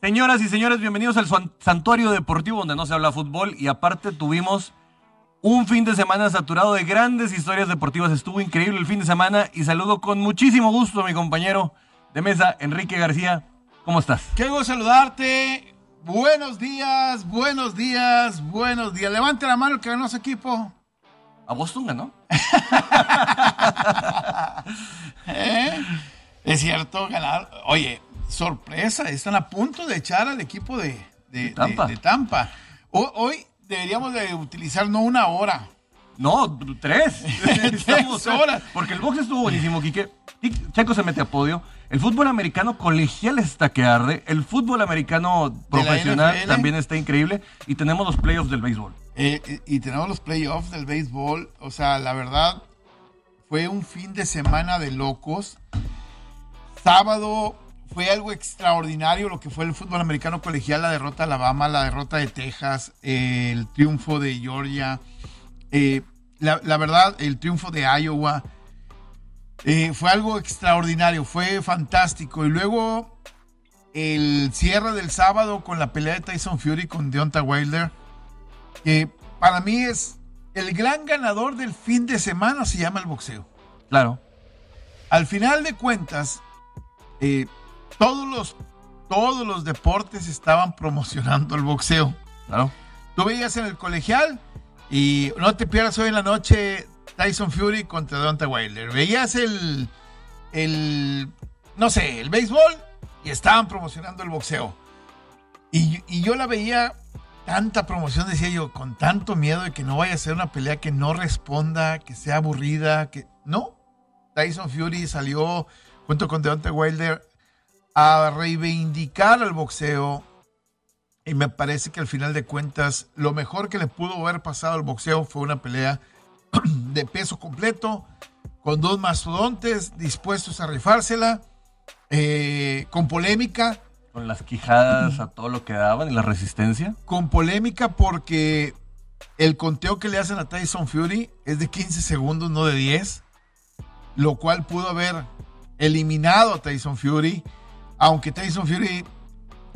Señoras y señores, bienvenidos al San- Santuario Deportivo donde no se habla fútbol y aparte tuvimos un fin de semana saturado de grandes historias deportivas. Estuvo increíble el fin de semana y saludo con muchísimo gusto a mi compañero de mesa, Enrique García. ¿Cómo estás? Qué gusto saludarte. Buenos días, buenos días, buenos días. Levante la mano el que ganó su equipo. A Boston ganó. ¿Eh? Es cierto, ganar. Oye, sorpresa, están a punto de echar al equipo de, de- De Tampa. de- Hoy deberíamos de utilizar no una hora. No, tres. Estamos- horas. Porque el box estuvo buenísimo, Quique. Checo se mete a podio. El fútbol americano colegial está que arde. El fútbol americano profesional también está increíble. Y tenemos los playoffs del béisbol. Eh, y tenemos los playoffs del béisbol. O sea, la verdad, fue un fin de semana de locos. Sábado fue algo extraordinario lo que fue el fútbol americano colegial, la derrota de Alabama, la derrota de Texas, eh, el triunfo de Georgia, eh, la, la verdad, el triunfo de Iowa. Eh, fue algo extraordinario, fue fantástico. Y luego el cierre del sábado con la pelea de Tyson Fury con Deontay Wilder que para mí es el gran ganador del fin de semana, se llama el boxeo. Claro. Al final de cuentas, eh, todos, los, todos los deportes estaban promocionando el boxeo. Claro. Tú veías en el colegial y no te pierdas hoy en la noche Tyson Fury contra Deontay Wilder. Veías el, el, no sé, el béisbol y estaban promocionando el boxeo. Y, y yo la veía tanta promoción, decía yo, con tanto miedo de que no vaya a ser una pelea que no responda, que sea aburrida, que no. Tyson Fury salió junto con Deontay Wilder a reivindicar al boxeo, y me parece que al final de cuentas, lo mejor que le pudo haber pasado al boxeo fue una pelea de peso completo, con dos mastodontes dispuestos a rifársela, eh, con polémica, Con las quijadas a todo lo que daban y la resistencia. con polémica porque el conteo que le hacen a Tyson Fury es de 15 segundos, no de 10, lo cual pudo haber eliminado a Tyson Fury, aunque Tyson Fury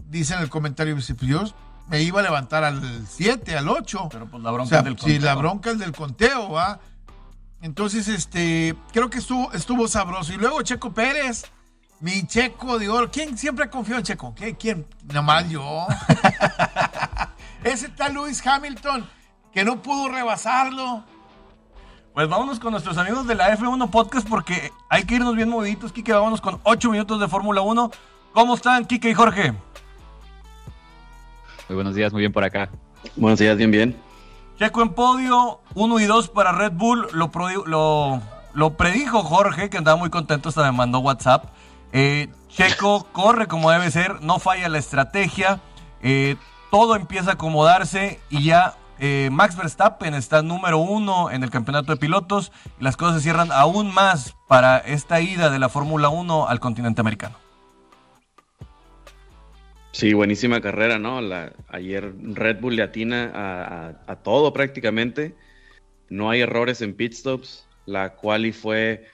dice en el comentario, dice, pues yo me iba a levantar al 7, al 8. Pero pues la bronca O sea, es del sí, conteo. la bronca es del conteo, ¿va? Entonces, este, creo que estuvo, estuvo sabroso. Y luego Checo Pérez, mi Checo de oro. ¿Quién siempre confió en Checo? ¿Qué? ¿Quién? Nomás yo. Ese tal Lewis Hamilton, que no pudo rebasarlo. Pues vámonos con nuestros amigos de la F1 Podcast porque hay que irnos bien moviditos, Kike. Vámonos con 8 minutos de Fórmula 1. ¿Cómo están, Kike y Jorge? Muy buenos días, muy bien por acá. Buenos días, bien, bien. Checo en podio, 1 y 2 para Red Bull. Lo, lo, lo predijo Jorge, que andaba muy contento, hasta me mandó WhatsApp. Eh, Checo corre como debe ser, no falla la estrategia. eh, todo empieza a acomodarse y ya eh, Max Verstappen está número uno en el campeonato de pilotos y las cosas se cierran aún más para esta ida de la Fórmula 1 al continente americano. Sí, buenísima carrera, ¿no? La, ayer Red Bull le atina a, todo prácticamente. No hay errores en pit stops. La quali fue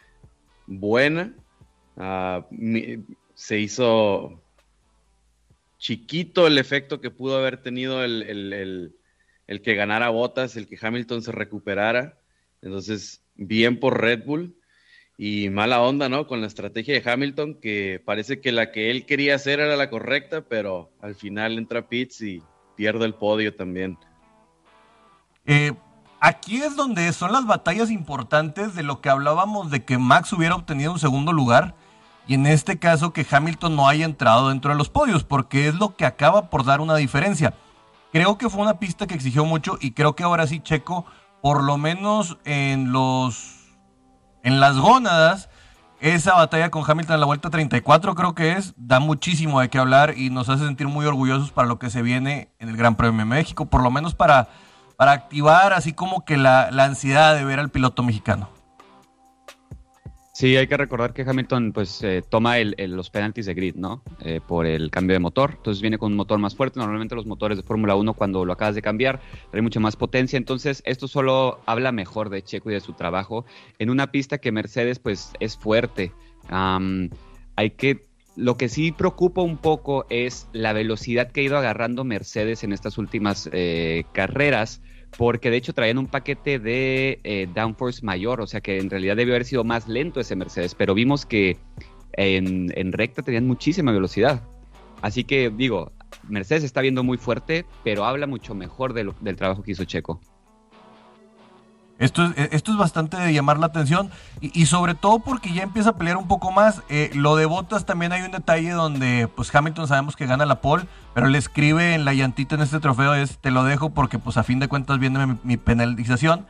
buena. Ah, se hizo chiquito el efecto que pudo haber tenido el, el- el- el que ganara Botas, el que Hamilton se recuperara. Entonces, bien por Red Bull. Y mala onda, ¿no? Con la estrategia de Hamilton, que parece que la que él quería hacer era la correcta, pero al final entra Pitts y pierde el podio también. Eh, aquí es donde son las batallas importantes de lo que hablábamos de que Max hubiera obtenido un segundo lugar y en este caso que Hamilton no haya entrado dentro de los podios, porque es lo que acaba por dar una diferencia. Creo que fue una pista que exigió mucho y creo que ahora sí Checo, por lo menos en los en las gónadas, esa batalla con Hamilton en la vuelta 34 creo que es, da muchísimo de qué hablar y nos hace sentir muy orgullosos para lo que se viene en el Gran Premio de México, por lo menos para para activar así como que la, la ansiedad de ver al piloto mexicano. Sí, hay que recordar que Hamilton pues eh, toma los penalties de grid, ¿no? Eh, por el cambio de motor. Entonces viene con un motor más fuerte. Normalmente los motores de Fórmula 1 cuando lo acabas de cambiar traen mucha más potencia. Entonces esto solo habla mejor de Checo y de su trabajo en una pista que Mercedes pues es fuerte. hay que lo que sí preocupa un poco es la velocidad que ha ido agarrando Mercedes en estas últimas eh, carreras porque de hecho traían un paquete de eh, downforce mayor, o sea que en realidad debió haber sido más lento ese Mercedes, pero vimos que en, recta tenían muchísima velocidad. Así que digo, Mercedes está viendo muy fuerte, pero habla mucho mejor del trabajo que hizo Checo. Esto es, eh, esto es bastante de llamar la atención y, sobre todo porque ya empieza a pelear un poco más. Eh, lo de Botas también hay un detalle donde pues Hamilton sabemos que gana la pole, pero le escribe en la llantita en este trofeo es te lo dejo porque pues a fin de cuentas viene mi, penalización.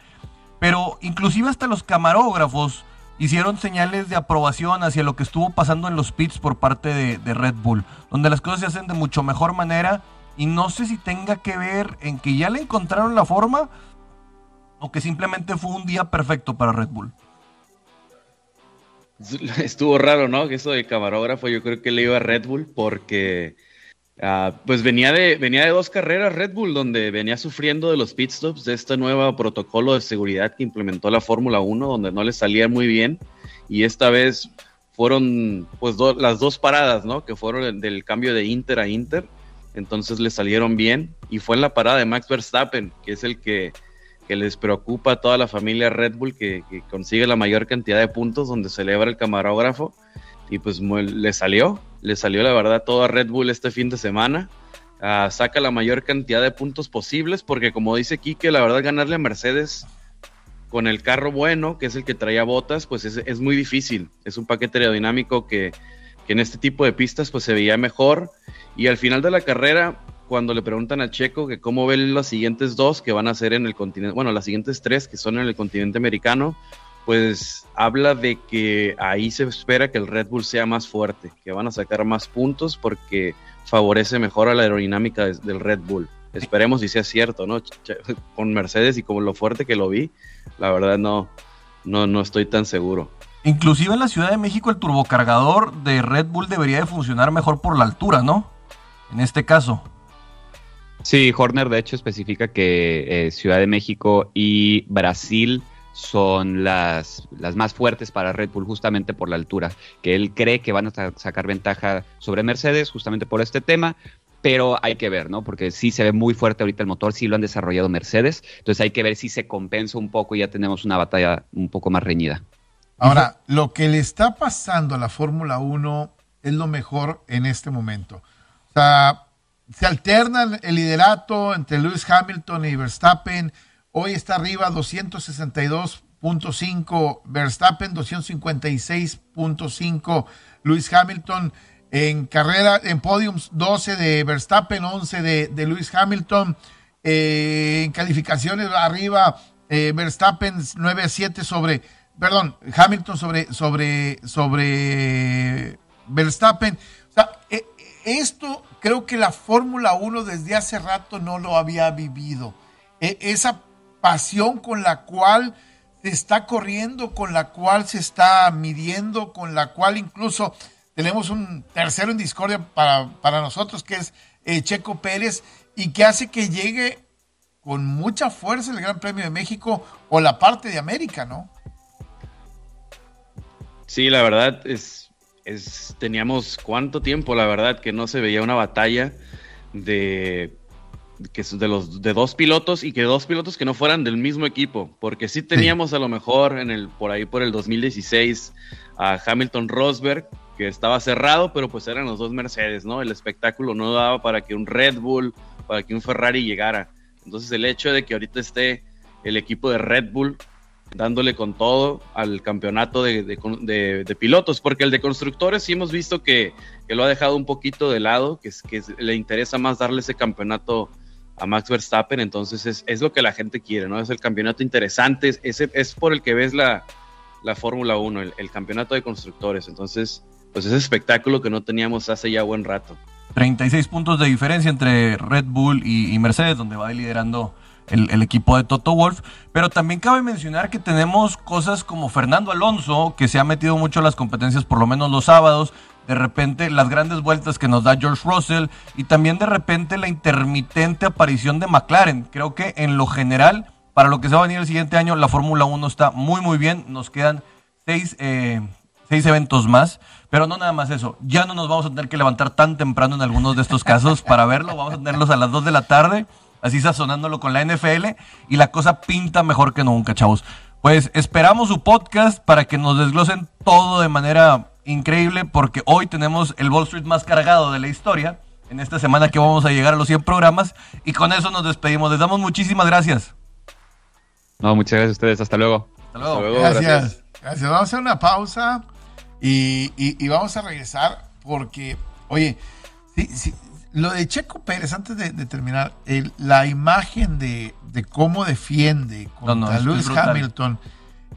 Pero inclusive hasta los camarógrafos hicieron señales de aprobación hacia lo que estuvo pasando en los pits por parte de, de Red Bull, donde las cosas se hacen de mucho mejor manera y no sé si tenga que ver en que ya le encontraron la forma o que simplemente fue un día perfecto para Red Bull. Estuvo raro, ¿no? Que eso de camarógrafo yo creo que le iba a Red Bull porque ah, pues venía de, venía de dos carreras Red Bull donde venía sufriendo de los pit stops, de este nuevo protocolo de seguridad que implementó la Fórmula 1 donde no le salía muy bien y esta vez fueron pues las dos paradas, ¿no? Que fueron del cambio de Inter a Inter, entonces le salieron bien y fue en la parada de Max Verstappen, que es el que que les preocupa a toda la familia Red Bull que, consigue la mayor cantidad de puntos donde celebra el camarógrafo y pues le salió, le salió la verdad todo a Red Bull este fin de semana. Ah, saca la mayor cantidad de puntos posibles porque como dice Kike, la verdad ganarle a Mercedes con el carro bueno, que es el que traía botas, pues es, muy difícil. Es un paquete aerodinámico que, que en este tipo de pistas pues se veía mejor y al final de la carrera cuando le preguntan a Checo que cómo ven los siguientes dos que van a ser en el continente, bueno, las siguientes tres que son en el continente americano, pues habla de que ahí se espera que el Red Bull sea más fuerte, que van a sacar más puntos porque favorece mejor a la aerodinámica del Red Bull. Esperemos si sea cierto, ¿no? Con Mercedes y como lo fuerte que lo vi, la verdad no, no, no estoy tan seguro. Inclusive en la Ciudad de México el turbocargador de Red Bull debería de funcionar mejor por la altura, ¿no? En este caso. Sí, Horner de hecho especifica que eh, Ciudad de México y Brasil son las, las más fuertes para Red Bull justamente por la altura, que él cree que van a sacar ventaja sobre Mercedes justamente por este tema, pero hay que ver, ¿no? Porque sí se ve muy fuerte ahorita el motor, sí lo han desarrollado Mercedes, entonces hay que ver si se compensa un poco y ya tenemos una batalla un poco más reñida. Ahora, lo que le está pasando a la Fórmula 1 es lo mejor en este momento. O sea, se alterna el liderato entre Lewis Hamilton y Verstappen. Hoy está arriba 262.5 Verstappen, 256.5 Lewis Hamilton. En carrera, en podiums 12 de Verstappen, 11 de, de Lewis Hamilton. Eh, en calificaciones arriba, eh, Verstappen 9 a 7 sobre, perdón, Hamilton sobre, sobre, sobre Verstappen. O sea, eh, esto creo que la Fórmula 1 desde hace rato no lo había vivido. E, esa pasión con la cual se está corriendo, con la cual se está midiendo, con la cual incluso tenemos un tercero en discordia para, para nosotros, que es eh, Checo Pérez, y que hace que llegue con mucha fuerza el Gran Premio de México o la parte de América, ¿no? Sí, la verdad es teníamos cuánto tiempo, la verdad, que no se veía una batalla de que de los de dos pilotos y que dos pilotos que no fueran del mismo equipo, porque sí teníamos a lo mejor en el por ahí por el 2016 a Hamilton Rosberg que estaba cerrado, pero pues eran los dos Mercedes, ¿no? El espectáculo no daba para que un Red Bull, para que un Ferrari llegara. Entonces el hecho de que ahorita esté el equipo de Red Bull dándole con todo al campeonato de, pilotos, porque el de constructores sí hemos visto que, lo ha dejado un poquito de lado, que, que le interesa más darle ese campeonato a Max Verstappen, entonces es, lo que la gente quiere, ¿no? Es el campeonato interesante, es, es por el que ves la, Fórmula 1, el, campeonato de constructores, entonces, pues ese espectáculo que no teníamos hace ya buen rato. 36 puntos de diferencia entre Red Bull y, y Mercedes, donde va liderando el, equipo de Toto Wolf. Pero también cabe mencionar que tenemos cosas como Fernando Alonso, que se ha metido mucho en las competencias, por lo menos los sábados. De repente las grandes vueltas que nos da George Russell y también de repente la intermitente aparición de McLaren. Creo que en lo general, para lo que se va a venir el siguiente año, la Fórmula 1 está muy muy bien. Nos quedan seis, eh, seis eventos más. Pero no nada más eso. Ya no nos vamos a tener que levantar tan temprano en algunos de estos casos para verlo. Vamos a tenerlos a las 2 de la tarde, así sazonándolo con la NFL. Y la cosa pinta mejor que nunca, chavos. Pues esperamos su podcast para que nos desglosen todo de manera increíble, porque hoy tenemos el Wall Street más cargado de la historia. En esta semana que vamos a llegar a los 100 programas. Y con eso nos despedimos. Les damos muchísimas gracias. No, muchas gracias a ustedes. Hasta luego. Hasta luego. Hasta luego, Gracias. gracias. Gracias. Vamos a hacer una pausa y, y- y vamos a regresar porque, oye, sí, sí, lo de Checo Pérez, antes de, de terminar, el- la imagen de, de cómo defiende No, no, contra es Lewis. Hamilton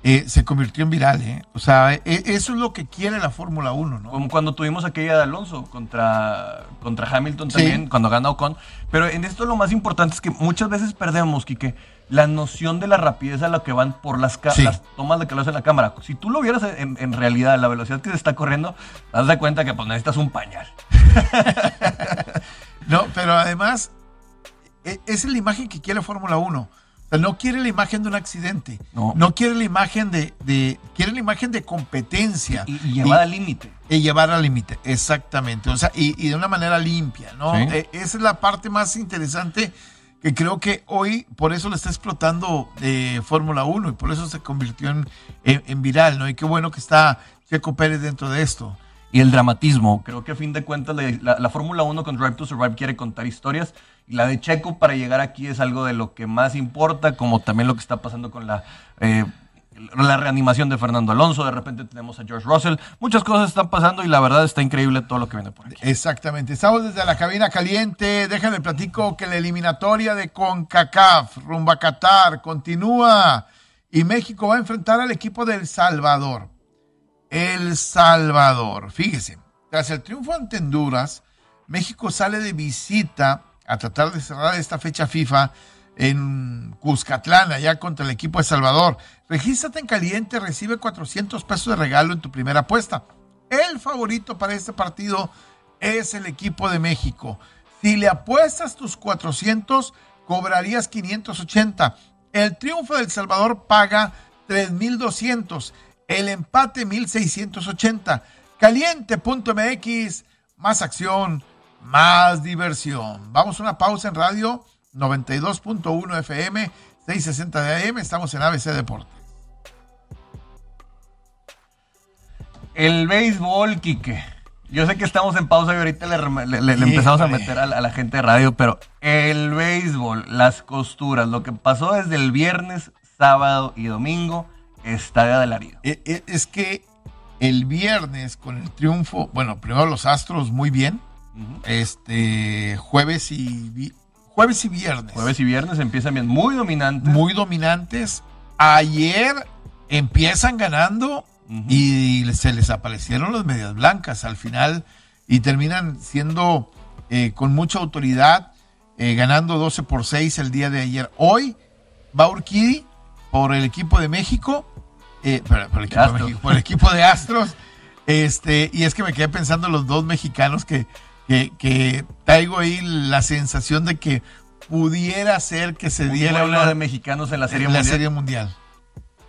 eh, se convirtió en viral. ¿eh? O sea, e- eso es lo que quiere la Fórmula 1, ¿no? Como cuando tuvimos aquella de Alonso contra, contra Hamilton Sí. también, cuando gana Ocon. Pero en esto lo más importante es que muchas veces perdemos, Quique, la noción de la rapidez a la que van por las, Sí. las tomas de que lo hace en la cámara. Si tú lo vieras en, en realidad, la velocidad que se está corriendo, das de cuenta que pues, necesitas un pañal. No, pero además, e- esa es la imagen que quiere Fórmula 1. O sea, no quiere la imagen de un accidente. No. No, quiere la imagen de, de- Quiere la imagen de competencia. Y, y llevada al límite. y llevar al límite, exactamente. O sea, y, y de una manera limpia, ¿no? Sí. Eh, esa es la parte más interesante que creo que hoy, por eso lo está explotando eh, Fórmula 1 y por eso se convirtió en, en- viral, ¿no? Y qué bueno que está Checo Pérez dentro de esto. y el dramatismo. Creo que a fin de cuentas la Fórmula 1 con Drive to Survive quiere contar historias y la de Checo para llegar aquí es algo de lo que más importa, como también lo que está pasando con la, eh, la reanimación de Fernando Alonso. De repente tenemos a George Russell. Muchas cosas están pasando y la verdad está increíble todo lo que viene por aquí. Exactamente. Estamos desde la cabina caliente. Déjame platico que la eliminatoria de CONCACAF rumbo a Qatar continúa y México va a enfrentar al equipo de El Salvador. El Salvador. Fíjese, tras el triunfo ante Honduras, México sale de visita a tratar de cerrar esta fecha FIFA en Cuscatlán, allá contra el equipo de Salvador. Regístrate en caliente, recibe 400 pesos de regalo en tu primera apuesta. El favorito para este partido es el equipo de México. Si le apuestas tus 400, cobrarías 580. El triunfo del Salvador paga 3200. El empate 1680. Caliente.mx. Más acción, más diversión. Vamos a una pausa en radio 92.1 FM, 660 de AM. Estamos en ABC Deportes. El béisbol, Quique. Yo sé que estamos en pausa y ahorita le, rem- le- le- le empezamos a meter a la, a la gente de radio, pero el béisbol, las costuras, lo que pasó desde el viernes, sábado y domingo, está de alarido. E- e- Es que el viernes con el triunfo, bueno, primero los Astros muy bien, este jueves y jueves y viernes Jueves y viernes empiezan bien, muy dominantes. muy dominantes. Ayer empiezan ganando y se les aparecieron las medias blancas al final y terminan siendo eh, con mucha autoridad, eh, ganando 12 por 6 el día de ayer. Hoy va Urquidi por el equipo de México, eh, por, por el equipo de Astros. México, por el equipo de Astros. Este, y es que me quedé pensando en los dos mexicanos que, que, que traigo ahí la sensación de que pudiera ser que se Un diera una, de mexicanos en la Serie en la Mundial. Serie Mundial.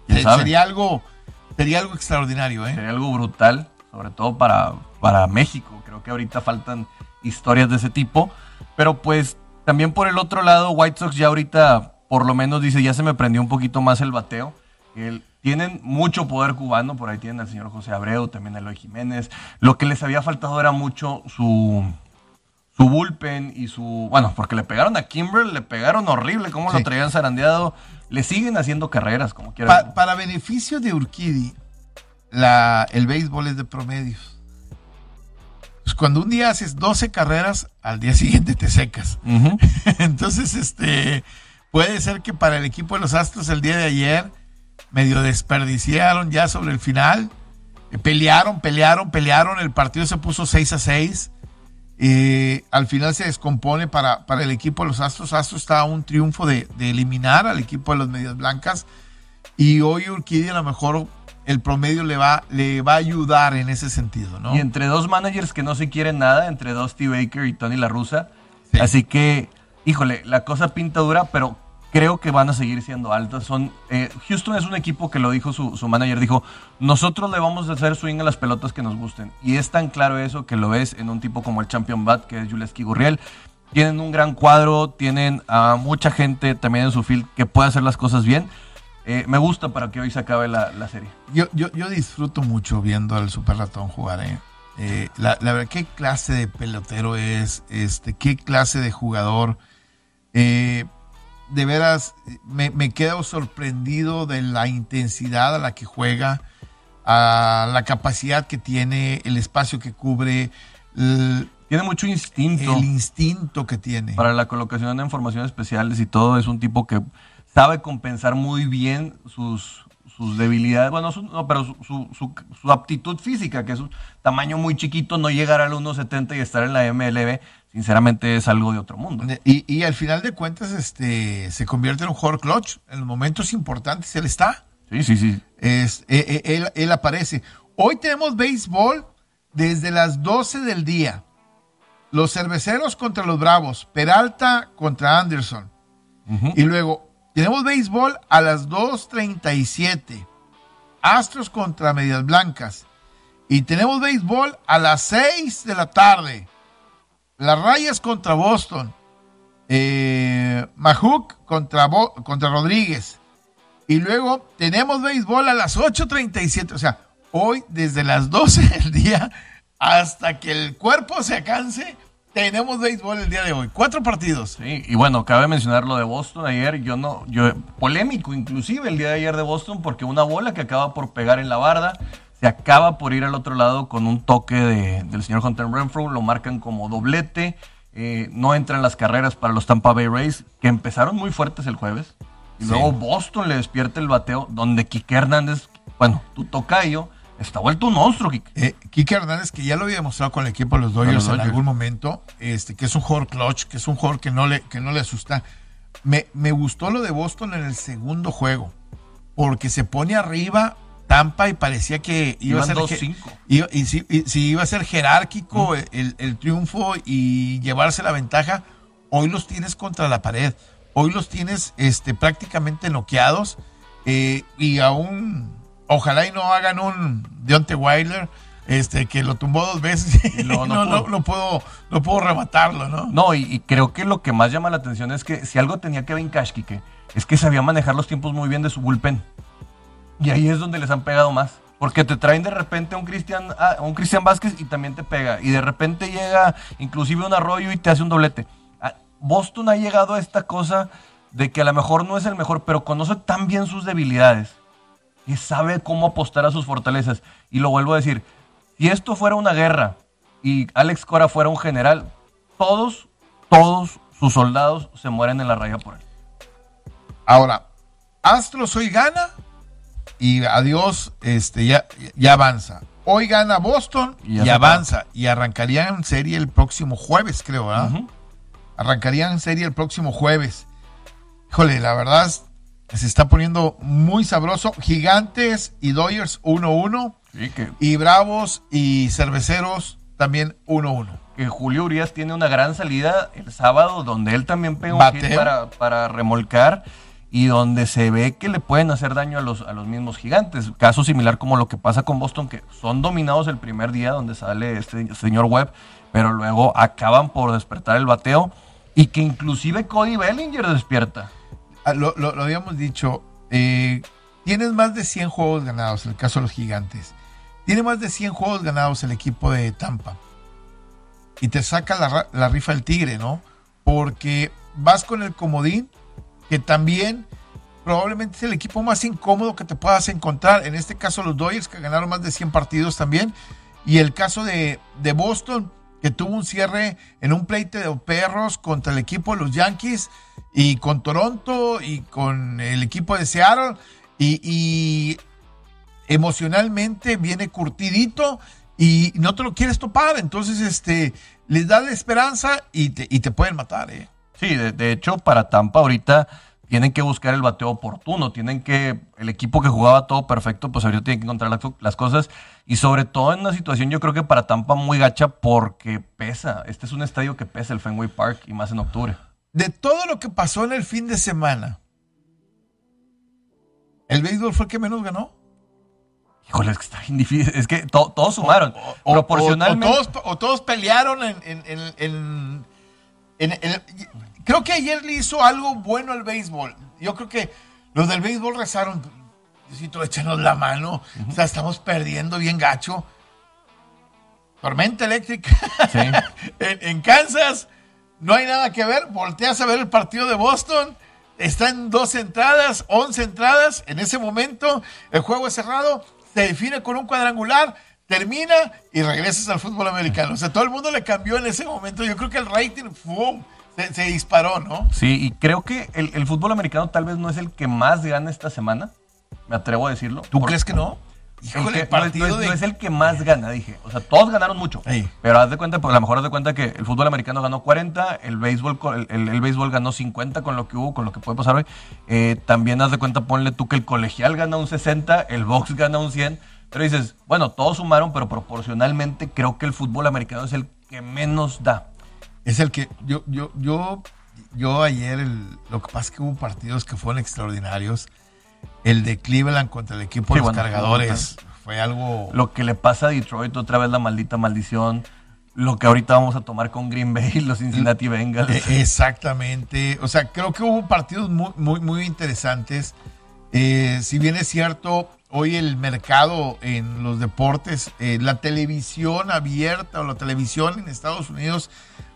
¿Quién Se- sabe? Sería algo, sería algo extraordinario, ¿eh? Sería algo brutal, sobre todo para, para México. Creo que ahorita faltan historias de ese tipo. Pero pues también por el otro lado, White Sox ya ahorita por lo menos dice, ya se me prendió un poquito más el bateo. El- tienen mucho poder cubano, por ahí tienen al señor José Abreu, también a Eloy Jiménez. Lo que les había faltado era mucho su, su bullpen y su... Bueno, porque le pegaron a Kimber, le pegaron horrible, cómo Sí. lo traían zarandeado. Le siguen haciendo carreras, como quieran. Pa- para beneficio de Urquidi, la, el béisbol es de promedios. Pues cuando un día haces 12 carreras, al día siguiente te secas. Entonces, este, puede ser que para el equipo de los Astros el día de ayer medio desperdiciaron ya sobre el final. Eh, Pelearon, pelearon, pelearon. El partido se puso 6 a 6. Eh, al final se descompone para, para el equipo de los Astros. Astros está a un triunfo de, de eliminar al equipo de las Medias Blancas. Y hoy Urquidia a lo mejor el promedio le va, le va a ayudar en ese sentido, ¿no? Y entre dos managers que no se quieren nada, entre Dusty Baker y Tony La Russa. Sí. Así que, híjole, la cosa pinta dura, pero creo que van a seguir siendo altas. Son, eh, Houston es un equipo que lo dijo su, su manager, dijo, nosotros le vamos a hacer swing a las pelotas que nos gusten. Y es tan claro eso que lo ves en un tipo como el Champion Bat, que es Juleski Gurriel. Tienen un gran cuadro, tienen a mucha gente también en su field que puede hacer las cosas bien. Eh, me gusta para que hoy se acabe la, la serie. Yo, yo, yo disfruto mucho viendo al Super Ratón jugar, ¿eh? Eh, la, la verdad, qué clase de pelotero es, este, qué clase de jugador. De veras, me, me quedo sorprendido de la intensidad a la que juega, a la capacidad que tiene, el espacio que cubre, el, Tiene mucho instinto. el instinto que tiene. para la colocación de informaciones especiales y todo. Es un tipo que sabe compensar muy bien sus, sus debilidades. Bueno, su- no, pero su, su- su- su aptitud física, que es un tamaño muy chiquito, no llegar al 1.70 y estar en la MLB, sinceramente es algo de otro mundo. Y, y al final de cuentas, este, se convierte en un jugador clutch. En los momentos importantes él está. Sí, sí, sí. Es, eh, eh, él, él aparece. Hoy tenemos béisbol desde las 12 del día. Los cerveceros contra los bravos. Peralta contra Anderson. Y luego tenemos béisbol a las 2.37. Astros contra Medias Blancas. Y tenemos béisbol a las 6 de la tarde. Las Rayas contra Boston. Eh, Mahook contra, contra Rodríguez. Y luego tenemos béisbol a las 8.37. O sea, hoy desde las 12 del día hasta que el cuerpo se canse, tenemos béisbol el día de hoy. Cuatro partidos. Sí, y bueno, cabe mencionar lo de Boston ayer, yo no, yo, polémico inclusive el día de ayer de Boston, porque una bola que acaba por pegar en la barda, se acaba por ir al otro lado con un toque de- del señor Hunter Renfro, lo marcan como doblete, eh, no entran las carreras para los Tampa Bay Rays, que empezaron muy fuertes el jueves, y Sí. luego Boston le despierta el bateo, donde Quique Hernández, bueno, tu tocayo, está vuelto un monstruo, Quique. Eh, Quique Hernández, que ya lo había demostrado con el equipo de los Dodgers, los en Dodgers. algún momento, este, que es un jugador clutch, que es un jugador que no le, que no le asusta. Me, me gustó lo de Boston en el segundo juego, porque se pone arriba Tampa y parecía que iba a ser, 2-5. je- iba, y sí, iba a ser jerárquico el, el triunfo y llevarse la ventaja. Hoy los tienes contra la pared, hoy los tienes este, prácticamente noqueados eh, y aún, ojalá y no hagan un Deontay Wilder, este, que lo tumbó dos veces y no, no no, pudo. no puedo, no puedo rematarlo, ¿no? No, y, y creo que lo que más llama la atención es que si algo tenía Kevin Cash, Quique, es que sabía manejar los tiempos muy bien de su bullpen. Y ahí es donde les han pegado más. Porque te traen de repente un Cristian, a un Cristian Vázquez y también te pega. Y de repente llega inclusive un arroyo y te hace un doblete. Ah, Boston ha llegado a esta cosa de que a lo mejor no es el mejor, pero conoce tan bien sus debilidades y sabe cómo apostar a sus fortalezas. Y lo vuelvo a decir, si esto fuera una guerra y Alex Cora fuera un general, todos, todos sus soldados se mueren en la raya por él. Ahora, Astros hoy gana y adiós, este, ya, ya avanza. Hoy gana Boston Y avanza. Y arrancarían en serie el próximo jueves, creo, ¿verdad? Arrancarían en serie el próximo jueves. Híjole, la verdad se está poniendo muy sabroso. Gigantes y Dodgers 1-1. Sí, que, Y Bravos y Cerveceros también 1-1. que Julio Urias tiene una gran salida el sábado donde él también pega un hit para, para remolcar y donde se ve que le pueden hacer daño a los, a los mismos gigantes. Caso similar como lo que pasa con Boston, que son dominados el primer día donde sale este señor Webb, pero luego acaban por despertar el bateo y que inclusive Cody Bellinger despierta. Ah, Lo, lo- lo habíamos dicho. eh, tienes más de 100 juegos ganados, en el caso de los gigantes. Tiene más de 100 juegos ganados el equipo de Tampa. Y te saca la, la rifa el tigre, ¿no? Porque vas con el comodín, que también probablemente es el equipo más incómodo que te puedas encontrar. En este caso los Dodgers, que ganaron más de 100 partidos también. Y el caso de, de Boston, que tuvo un cierre en un pleite de perros contra el equipo de los Yankees y con Toronto y con el equipo de Seattle. Y, emocionalmente viene curtidito y no te lo quieres topar. Entonces, este, les da la esperanza y te, y te pueden matar, ¿eh? Sí, de, de hecho, para Tampa ahorita tienen que buscar el bateo oportuno, tienen que, el equipo que jugaba todo perfecto, pues ahorita tiene que encontrar las, las, cosas y sobre todo en una situación yo creo que para Tampa muy gacha porque pesa, este es un estadio que pesa el Fenway Park y más en octubre. De todo lo que pasó en el fin de semana, ¿el béisbol fue el que menos ganó? Híjole, es que está bien difícil. Es que to, todos sumaron. O, o, proporcionalmente. O, todos, o, todos, pelearon en, en, en, en, Creo que ayer le hizo algo bueno al béisbol. Yo creo que los del béisbol rezaron. Necesito échanos la mano. Uh -huh. O sea, estamos perdiendo bien gacho. Tormenta eléctrica. Sí. en, Kansas no hay nada que ver. Volteas a ver el partido de Boston. Está en dos entradas, once entradas. En ese momento el juego es cerrado se define con un cuadrangular, termina y regresas al fútbol americano. O sea, todo el mundo le cambió en ese momento. Yo creo que el rating ¡fum! Se, se, disparó, ¿no? Sí, y creo que el, el, fútbol americano tal vez no es el que más gana esta semana. Me atrevo a decirlo. ¿Tú crees que no? Híjole, el partido no, es, de... no, es, el que más gana, dije. O sea, todos ganaron mucho. Pero haz de cuenta, porque a lo mejor haz de cuenta que el fútbol americano ganó 40, el béisbol, el, el, el béisbol ganó 50 con lo que hubo, con lo que puede pasar hoy. Eh, también haz de cuenta, ponle tú que el colegial gana un 60, el box gana un 100. Pero dices, bueno, todos sumaron, pero proporcionalmente creo que el fútbol americano es el que menos da. Es el que yo, yo, yo, yo ayer, el, lo que pasa es que hubo partidos que fueron extraordinarios. El de Cleveland contra el equipo Sí, de los bueno, cargadores fue algo. Lo que le pasa a Detroit, otra vez la maldita maldición. Lo que ahorita vamos a tomar con Green Bay, los Cincinnati Bengals. Eh, Exactamente. O sea, creo que hubo partidos muy, muy, muy interesantes. Eh, si bien es cierto, hoy el mercado en los deportes, eh, la televisión abierta o la televisión en Estados Unidos,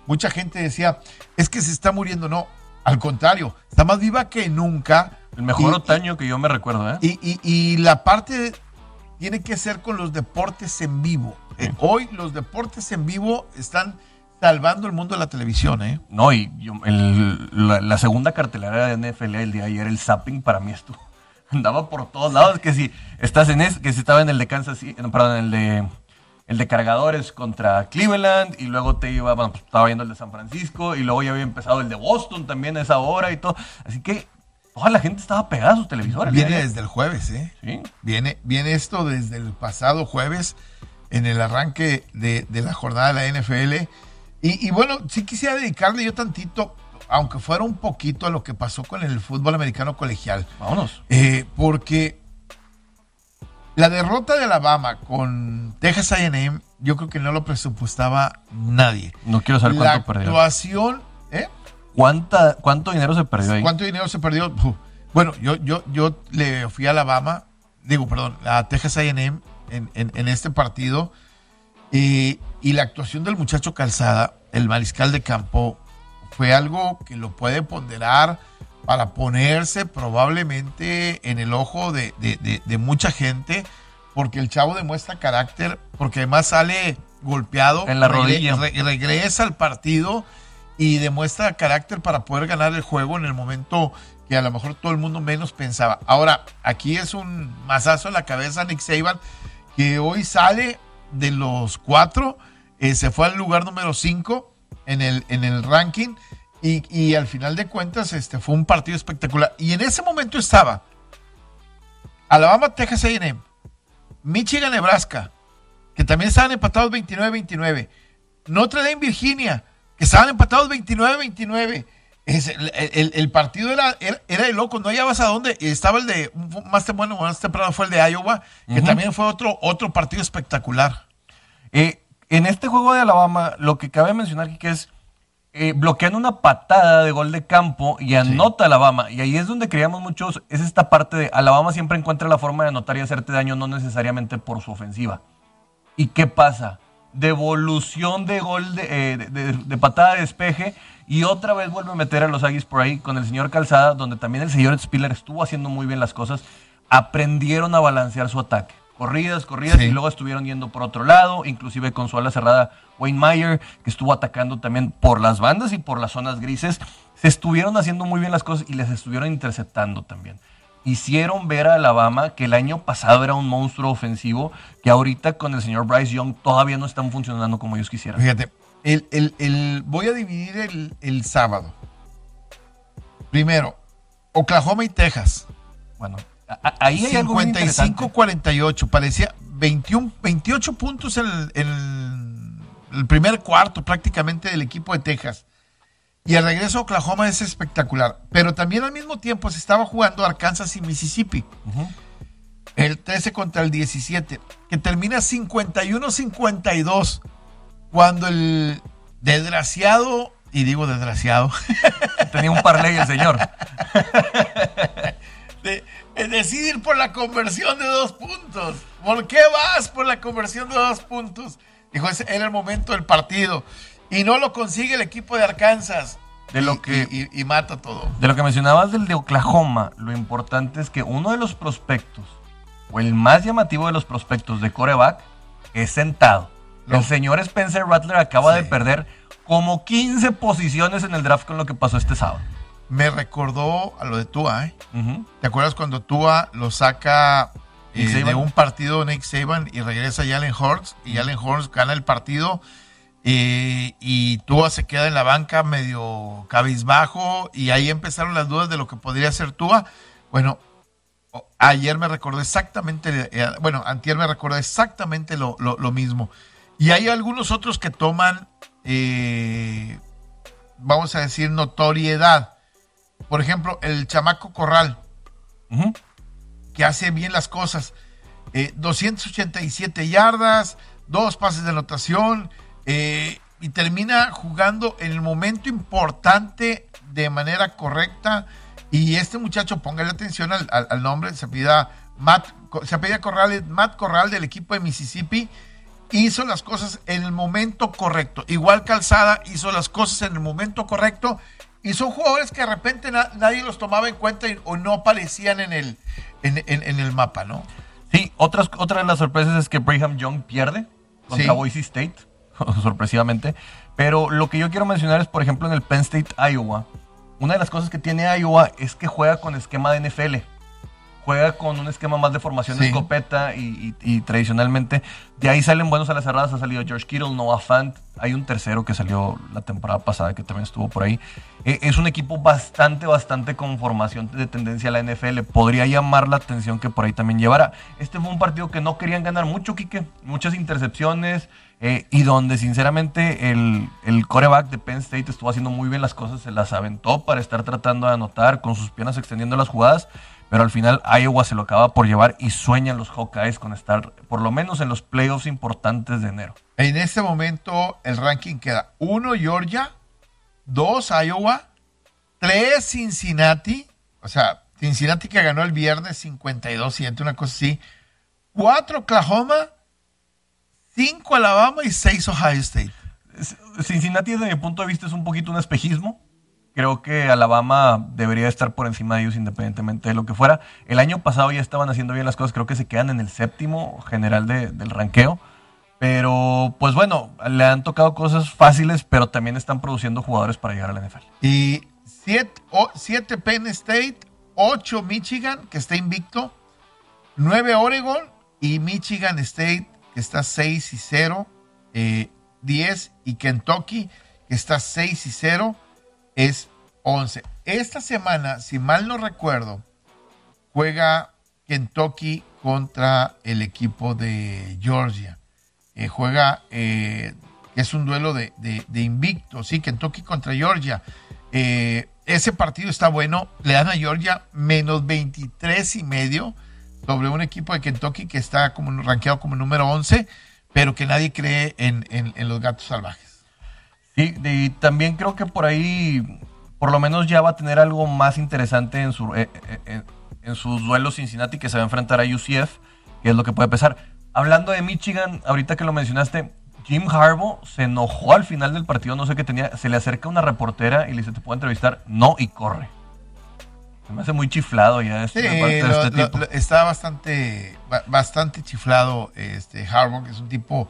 mucha gente decía, es que se está muriendo. No, al contrario, está más viva que nunca. El mejor Y- otoño que yo me recuerdo, ¿eh? Y, y- y la parte tiene que ser con los deportes en vivo. Eh, hoy los deportes en vivo están salvando el mundo de la televisión, ¿eh? No, y yo- el- la, la segunda cartelera de NFL el día de ayer, el zapping, para mí estuvo. Andaba por todos lados. Que si estás en es, que si estaba en el de Kansas City, no, perdón, en el de el de cargadores contra Cleveland, y luego te iba, bueno, pues estaba viendo el de San Francisco, y luego ya había empezado el de Boston también a esa hora y todo. Así que toda la gente estaba pegada a sus televisores. Viene ¿eh? desde el jueves, ¿eh? Sí. Viene, viene esto desde el pasado jueves, en el arranque de, de la jornada de la NFL. Y, y bueno, sí quisiera dedicarle yo tantito, aunque fuera un poquito, a lo que pasó con el fútbol americano colegial. Vámonos. Eh, porque la derrota de Alabama con Texas AM, yo creo que no lo presupuestaba nadie. No quiero saber La cuánto perdió. actuación, ¿eh? ¿Cuánta, ¿Cuánto dinero se perdió ahí? ¿Cuánto dinero se perdió? Uf. Bueno, yo, yo, yo le fui a Alabama, digo, perdón, a Texas AM en, en, en este partido. Y, y la actuación del muchacho Calzada, el mariscal de campo, fue algo que lo puede ponderar para ponerse probablemente en el ojo de, de- de- de mucha gente, porque el chavo demuestra carácter, porque además sale golpeado, En la rodilla. re- regresa al partido y demuestra carácter para poder ganar el juego en el momento que a lo mejor todo el mundo menos pensaba. Ahora, aquí es un mazazo en la cabeza Nick Saban, que hoy sale de los cuatro, eh, se fue al lugar número cinco en el, en el ranking y, y al final de cuentas este, fue un partido espectacular. Y en ese momento estaba Alabama, Texas A&M, Michigan, Nebraska, que también estaban empatados 29-29, Notre Dame, Virginia, que estaban empatados 29-29. Es el, el- el partido era, era, era de loco, no hallabas a dónde. Estaba el de, más temprano, más temprano fue el de Iowa, que también fue otro, otro partido espectacular. Eh, en este juego de Alabama, lo que cabe mencionar que es eh, bloquean una patada de gol de campo y anota Alabama. Y ahí es donde creíamos muchos, es esta parte de Alabama siempre encuentra la forma de anotar y hacerte daño, no necesariamente por su ofensiva. ¿Y qué pasa? Devolución de gol de, eh, de- de- de patada de despeje y otra vez vuelve a meter a los Aggies por ahí con el señor Calzada, donde también el señor Spiller estuvo haciendo muy bien las cosas. Aprendieron a balancear su ataque. Corridas, corridas Sí. y luego estuvieron yendo por otro lado, inclusive con su ala cerrada Wayne Meyer, que estuvo atacando también por las bandas y por las zonas grises. Se estuvieron haciendo muy bien las cosas y les estuvieron interceptando también. hicieron ver a Alabama que el año pasado era un monstruo ofensivo, que ahorita con el señor Bryce Young todavía no están funcionando como ellos quisieran. Fíjate, el, el- el- voy a dividir el, el sábado. Primero, Oklahoma y Texas. Bueno, ahí hay algo bien interesante. 55-48. Parecía 21, 28 puntos en el, en el primer cuarto prácticamente del equipo de Texas. Y el regreso a Oklahoma es espectacular. Pero también al mismo tiempo se estaba jugando Arkansas y Mississippi. El 13 contra el 17. Que termina 51-52. Cuando el desgraciado, y digo desgraciado, Tenía un parlay el señor. de, decidir por la conversión de dos puntos. ¿Por qué vas por la conversión de dos puntos? Dijo, ese era el momento del partido. Y no lo consigue el equipo de Arkansas. De lo Y- que- y- mata todo. De lo que mencionabas del de Oklahoma, lo importante es que uno de los prospectos, o el más llamativo de los prospectos de coreback, es sentado. El señor Spencer Rattler acaba Sí. de perder como 15 posiciones en el draft con lo que pasó este sábado. Me recordó a lo de Tua, ¿eh? ¿Te acuerdas cuando Tua lo saca eh, de un partido Nick Saban y regresa Jalen Hurts y Jalen Hurts gana el partido eh, y Tua se queda en la banca medio cabizbajo y ahí empezaron las dudas de lo que podría ser Tua. Bueno, ayer me recordé exactamente, eh, bueno, antier me recordé exactamente lo, lo- lo mismo. Y hay algunos otros que toman, vamos a decir, notoriedad. Por ejemplo, el chamaco Corral que hace bien las cosas. Eh, 287 yardas, dos pases de anotación eh, y termina jugando en el momento importante de manera correcta. Y este muchacho, póngale atención al, al- al nombre, se apellida Matt, se apellida Corral, Matt Corral del equipo de Mississippi. Hizo las cosas en el momento correcto. Igual Calzada hizo las cosas en el momento correcto. Y son jugadores que de repente na- nadie los tomaba en cuenta y- o no aparecían en el, en, en- en el mapa, ¿no? Sí, otras, otra de las sorpresas es que Brigham Young pierde contra Sí. Boise State, sorpresivamente. Pero lo que yo quiero mencionar es, por ejemplo, en el Penn State, Iowa. Una de las cosas que tiene Iowa es que juega con esquema de NFL. Juega con un esquema más de formación de escopeta y, y- y tradicionalmente de ahí salen buenos a las cerradas. Ha salido George Kittle, Noah Fant. Hay un tercero que salió la temporada pasada que también estuvo por ahí. Eh, es un equipo bastante, bastante con formación de tendencia a la NFL. Podría llamar la atención que por ahí también llevara. Este fue un partido que no querían ganar mucho, Quique. Muchas intercepciones. eh, y donde sinceramente el, el coreback de Penn State estuvo haciendo muy bien las cosas, se las aventó para estar tratando de anotar con sus piernas extendiendo las jugadas, pero al final Iowa se lo acaba por llevar y sueñan los Hawkeyes con estar por lo menos en los playoffs importantes de enero. En este momento el ranking queda 1 Georgia, 2 Iowa, 3 Cincinnati, o sea, Cincinnati que ganó el viernes 52-100, una cosa así, 4 Oklahoma, 5 Alabama y 6 Ohio State. Cincinnati desde mi punto de vista es un poquito un espejismo. Creo que Alabama debería estar por encima de ellos independientemente de lo que fuera. El año pasado ya estaban haciendo bien las cosas, creo que se quedan en el séptimo general de- del ranqueo. Pero pues bueno, le han tocado cosas fáciles, pero también están produciendo jugadores para llegar a la NFL. Y 7 Penn State, 8 Michigan, que está invicto, 9 Oregon y Michigan State, que está 6 y 0, eh, 10 y Kentucky, que está 6 y 0, es 11. Esta semana, si mal no recuerdo, juega Kentucky contra el equipo de Georgia. Eh, juega, eh, es un duelo de, de- invicto, sí, Kentucky contra Georgia. Eh, ese partido está bueno, le dan a Georgia menos 23 y medio sobre un equipo de Kentucky que está como rankeado como número 11, pero que nadie cree en- en los gatos salvajes. Sí, y también creo que por ahí, por lo menos ya va a tener algo más interesante en, su, eh, eh, en sus duelos Cincinnati, que se va a enfrentar a UCF, que es lo que puede pesar. Hablando de Michigan, ahorita que lo mencionaste, Jim Harbaugh se enojó al final del partido, no sé qué tenía, se le acerca una reportera y le dice, ¿te puedo entrevistar? No, y corre. Se me hace muy chiflado ya este, Sí, parte de este lo- tipo. lo- está bastante, ba- bastante chiflado este Harbaugh, que es un tipo,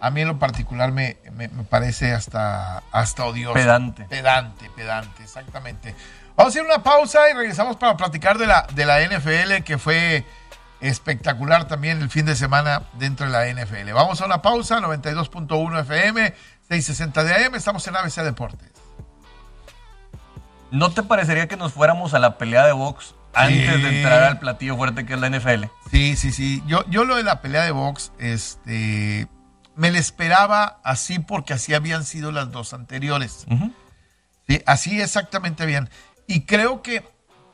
a mí en lo particular me, me- me parece hasta, hasta odioso. Pedante. Pedante, pedante, exactamente. Vamos a ir a una pausa y regresamos para platicar de la, de la NFL, que fue espectacular también el fin de semana dentro de la NFL. Vamos a una pausa, 92.1 FM, 660 de AM, estamos en ABC Deportes. ¿No te parecería que nos fuéramos a la pelea de box antes Sí. de entrar al platillo fuerte que es la NFL? Sí, sí, sí. Yo, yo lo de la pelea de box, este, me la esperaba así porque así habían sido las dos anteriores. Sí, así exactamente bien. Y creo que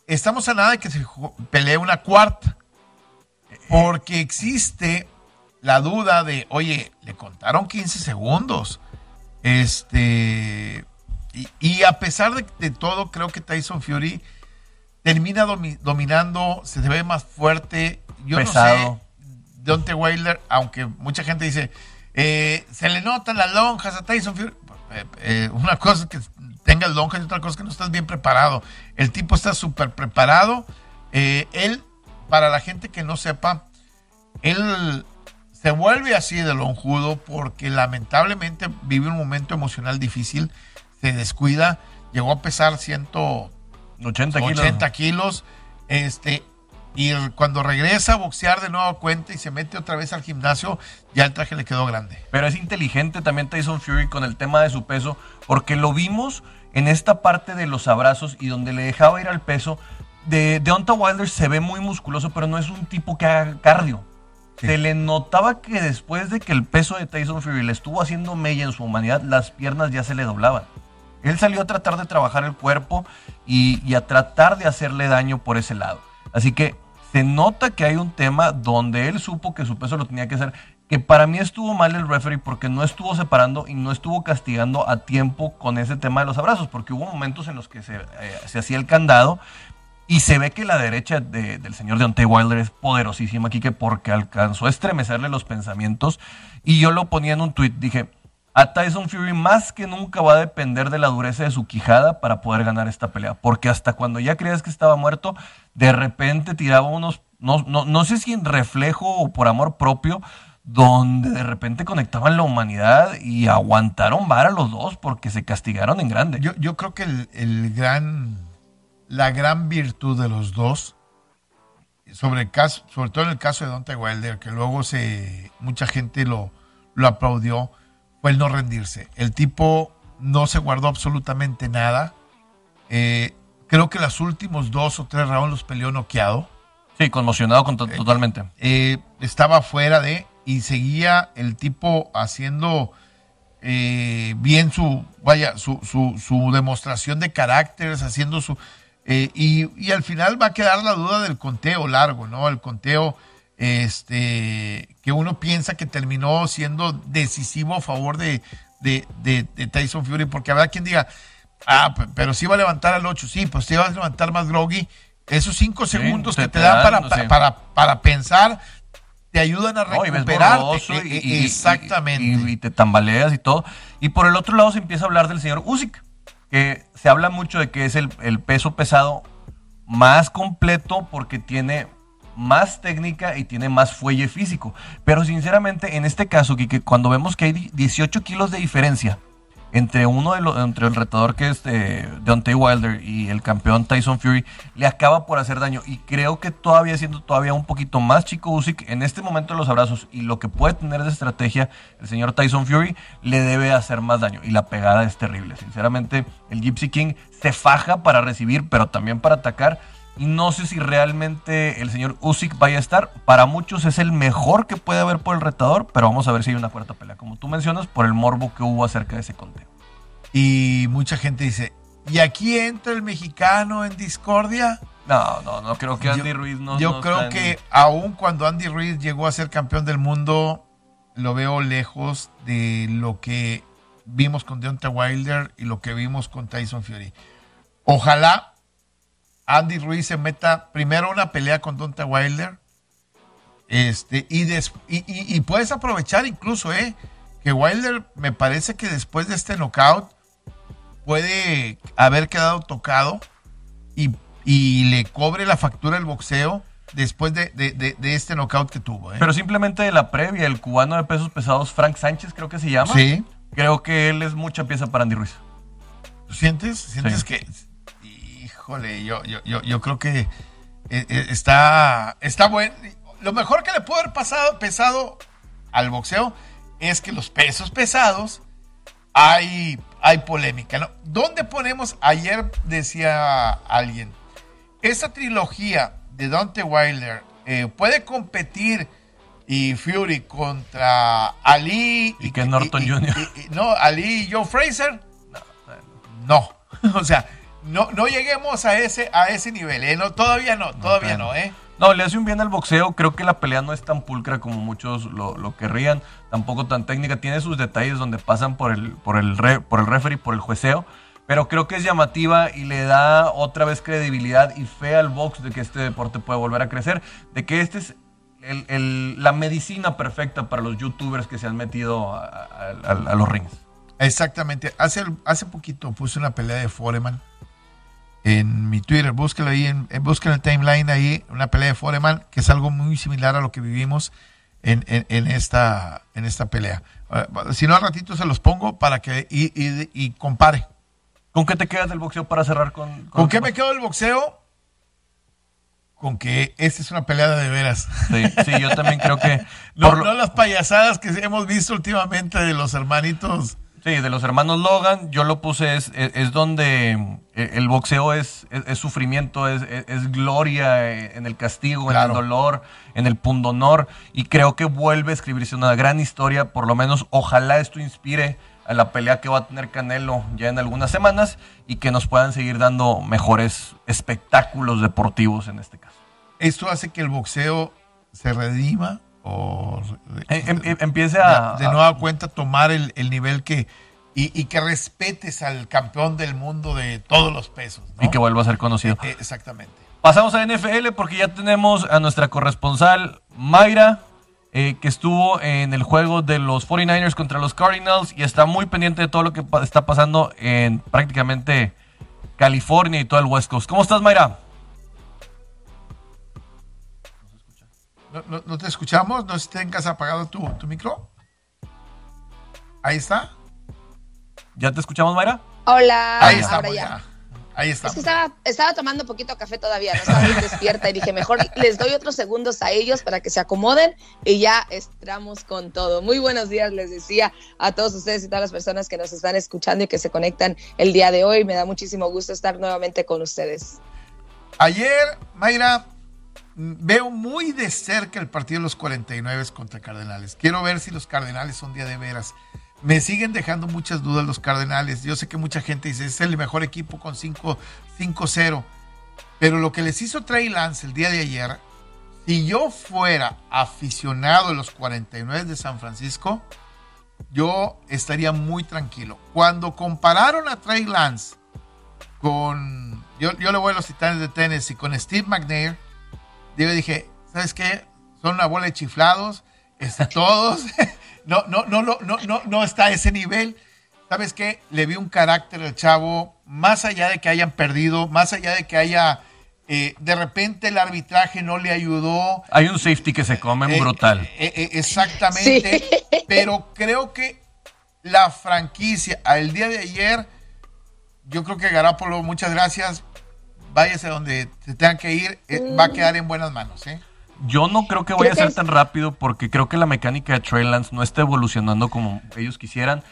estamos a nada de que se pelee una cuarta. Porque existe la duda de, oye, le contaron 15 segundos. Este. Y, y a pesar de, de todo, creo que Tyson Fury termina domi- dominando, se ve más fuerte. Yo Pesado. no sé. Deontay Wilder, aunque mucha gente dice, eh, se le notan las lonjas a Tyson Fury. Eh, eh, una cosa es que tengas lonjas y otra cosa es que no estás bien preparado. El tipo está súper preparado. Él, para la gente que no sepa, él se vuelve así de lonjudo porque lamentablemente vive un momento emocional difícil, se descuida, llegó a pesar 180 80 kilos. 80 kilos, este, y cuando regresa a boxear de nuevo cuenta y se mete otra vez al gimnasio, ya el traje le quedó grande. Pero es inteligente también Tyson Fury con el tema de su peso, porque lo vimos en esta parte de los abrazos y donde le dejaba ir al peso. De Deontay Wilder se ve muy musculoso, pero no es un tipo que haga cardio. Sí. Se le notaba que después de que el peso de Tyson Fury le estuvo haciendo mella en su humanidad, las piernas ya se le doblaban. Él salió a tratar de trabajar el cuerpo y, y a tratar de hacerle daño por ese lado. Así que se nota que hay un tema donde él supo que su peso lo tenía que hacer. Que para mí estuvo mal el referee porque no estuvo separando y no estuvo castigando a tiempo con ese tema de los abrazos. Porque hubo momentos en los que se, eh, se hacía el candado y se ve que la derecha de- del señor Deontay Wilder es poderosísima aquí, que porque alcanzó a estremecerle los pensamientos. Y yo lo ponía en un tweet, dije, a Tyson Fury más que nunca va a depender de la dureza de su quijada para poder ganar esta pelea. Porque hasta cuando ya creías que estaba muerto, de repente tiraba unos, no, no, no sé si en reflejo o por amor propio, donde de repente conectaban la humanidad y aguantaron vara los dos porque se castigaron en grande. Yo, yo creo que el, gran, la gran virtud de los dos, sobre, el caso, sobre todo en el caso de Dante Wilder, que luego se, mucha gente lo, lo aplaudió, fue el no rendirse. El tipo no se guardó absolutamente nada. Eh, creo que los últimos dos o tres rounds los peleó noqueado. Sí, conmocionado con to- totalmente. eh, estaba fuera de y seguía el tipo haciendo eh, bien su vaya su, su, su demostración de caracteres haciendo su eh, y, y al final va a quedar la duda del conteo largo no el conteo este que uno piensa que terminó siendo decisivo a favor de, de, de- de Tyson Fury porque habrá quien diga ah pe- pero si iba a levantar al 8 sí pues te iba a levantar más groggy esos cinco Sí, segundos te- que te, te dan dan, para, sí. para, para pensar te ayudan a No, y borroso E- e- y- Exactamente. Y, y te tambaleas y todo. Y por el otro lado se empieza a hablar del señor Usyk, que se habla mucho de que es el, el peso pesado más completo porque tiene más técnica y tiene más fuelle físico. Pero sinceramente, en este caso, que cuando vemos que hay 18 kilos de diferencia entre uno de entre el retador que es eh, Deontay Wilder y el campeón Tyson Fury, le acaba por hacer daño. Y creo que todavía siendo todavía un poquito más chico Usyk, en este momento de los abrazos y lo que puede tener de estrategia el señor Tyson Fury, le debe hacer más daño. Y la pegada es terrible. Sinceramente, el Gypsy King se faja para recibir, pero también para atacar. Y no sé si realmente el señor Usyk vaya a estar. Para muchos es el mejor que puede haber por el retador, pero vamos a ver si hay una cuarta pelea, como tú mencionas, por el morbo que hubo acerca de ese conteo. Y mucha gente dice, ¿y aquí entra el mexicano en discordia? No, no, no creo que Andy yo, Ruiz no. Yo no creo está en- que aún cuando Andy Ruiz llegó a ser campeón del mundo, lo veo lejos de lo que vimos con Deontay Wilder y lo que vimos con Tyson Fury. Ojalá Andy Ruiz se meta primero una pelea con Deontay Wilder. Este, y, des- y, y- y puedes aprovechar incluso, ¿eh? Que Wilder me parece que después de este knockout puede haber quedado tocado y, y le cobre la factura el boxeo después de, de- de- de este knockout que tuvo. ¿eh? Pero simplemente de la previa, el cubano de pesos pesados, Frank Sánchez, creo que se llama. sí, Creo que él es mucha pieza para Andy Ruiz. ¿tú sientes? ¿Sientes Sí. que... híjole, yo, yo, yo, yo creo que eh, eh, está, está bueno. Lo mejor que le puede haber pasado, pesado al boxeo es que los pesos pesados hay, hay polémica. ¿no? ¿Dónde ponemos? Ayer decía alguien, esa trilogía de Dante Wilder eh, puede competir y Fury contra Ali y, que Norton Jr. no, Ali y Joe Fraser. No, o sea, no, no lleguemos a ese, a ese nivel, ¿eh? No, todavía no, todavía no, ¿eh? No, le hace un bien al boxeo. Creo que la pelea no es tan pulcra como muchos lo, lo querrían. Tampoco tan técnica. Tiene sus detalles donde pasan por el, por el, re, por el referee, por el jueceo. Pero creo que es llamativa y le da otra vez credibilidad y fe al box de que este deporte puede volver a crecer. De que este es el, el, la medicina perfecta para los youtubers que se han metido a, a, a los rings. Exactamente. Hace, hace poquito puse una pelea de Foreman en mi Twitter. Búsquelo ahí, en, en, búsquelo en el timeline ahí, una pelea de Foreman, que es algo muy similar a lo que vivimos en, en, en esta, en esta pelea. Uh, si no, al ratito se los pongo para que y, y, y, compare. ¿Con qué te quedas del boxeo para cerrar con... ¿Con, ¿Con qué me quedo del boxeo? Con que esta es una pelea de veras. Sí, sí yo también creo que... no, lo... no las payasadas que hemos visto últimamente de los hermanitos Sí, de los hermanos Logan, yo lo puse, es, es, es donde el boxeo es, es sufrimiento, es, gloria en el castigo, claro. en el dolor, en el pundonor, y creo que vuelve a escribirse una gran historia, por lo menos ojalá esto inspire a la pelea que va a tener Canelo ya en algunas semanas y que nos puedan seguir dando mejores espectáculos deportivos en este caso. Esto hace que el boxeo se redima o em, em, empiece a de, de nueva cuenta tomar el, el nivel que y, y, que respetes al campeón del mundo de todos los pesos ¿no? y que vuelva a ser conocido eh, exactamente pasamos a NFL porque ya tenemos a nuestra corresponsal Mayra eh, que estuvo en el juego de los 49ers contra los Cardinals y está muy pendiente de todo lo que está pasando en prácticamente California y todo el West Coast. ¿Cómo estás, Mayra? No, no, no, te escuchamos, no tengas apagado tu, tu micro. Ahí está. ¿Ya te escuchamos, Mayra? Hola. Ahí estamos ya. ya. Ahí está. Es que estaba, estaba tomando poquito café todavía, no estaba muy despierta y dije, mejor les doy otros segundos a ellos para que se acomoden y ya entramos con todo. Muy buenos días, les decía a todos ustedes y todas las personas que nos están escuchando y que se conectan el día de hoy. Me da muchísimo gusto estar nuevamente con ustedes. Ayer, Mayra, veo muy de cerca el partido de los 49 contra Cardenales. Quiero ver si los Cardenales son día de veras. Me siguen dejando muchas dudas los Cardenales. Yo sé que mucha gente dice, es el mejor equipo con 5-0. Pero lo que les hizo Trey Lance el día de ayer, si yo fuera aficionado de los 49 de San Francisco, yo estaría muy tranquilo. Cuando compararon a Trey Lance con, yo, yo le voy a los Titanes de Tennessee, con Steve McNair, yo dije, ¿sabes qué? Son una bola de chiflados, este, todos. no, no, no, no, no, no, no está a ese nivel. ¿Sabes qué? Le vi un carácter al chavo, más allá de que hayan perdido, más allá de que haya. Eh, de repente el arbitraje no le ayudó. Hay un safety que se come eh, brutal. Eh, eh, exactamente. Sí. Pero creo que la franquicia, al día de ayer, yo creo que Garapolo, muchas gracias. Váyase donde se tengan que ir, mm. va a quedar en buenas manos. ¿eh? Yo no creo que vaya a ser tan rápido porque creo que la mecánica de Trey Lance no está evolucionando como ellos quisieran.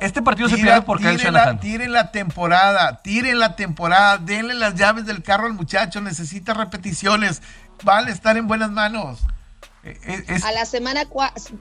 Este partido Tira, se pierde por Kyle Shanahan. Tiren la temporada, tiren la temporada, denle las llaves del carro al muchacho, necesita repeticiones, van a estar en buenas manos. Es, es... A la semana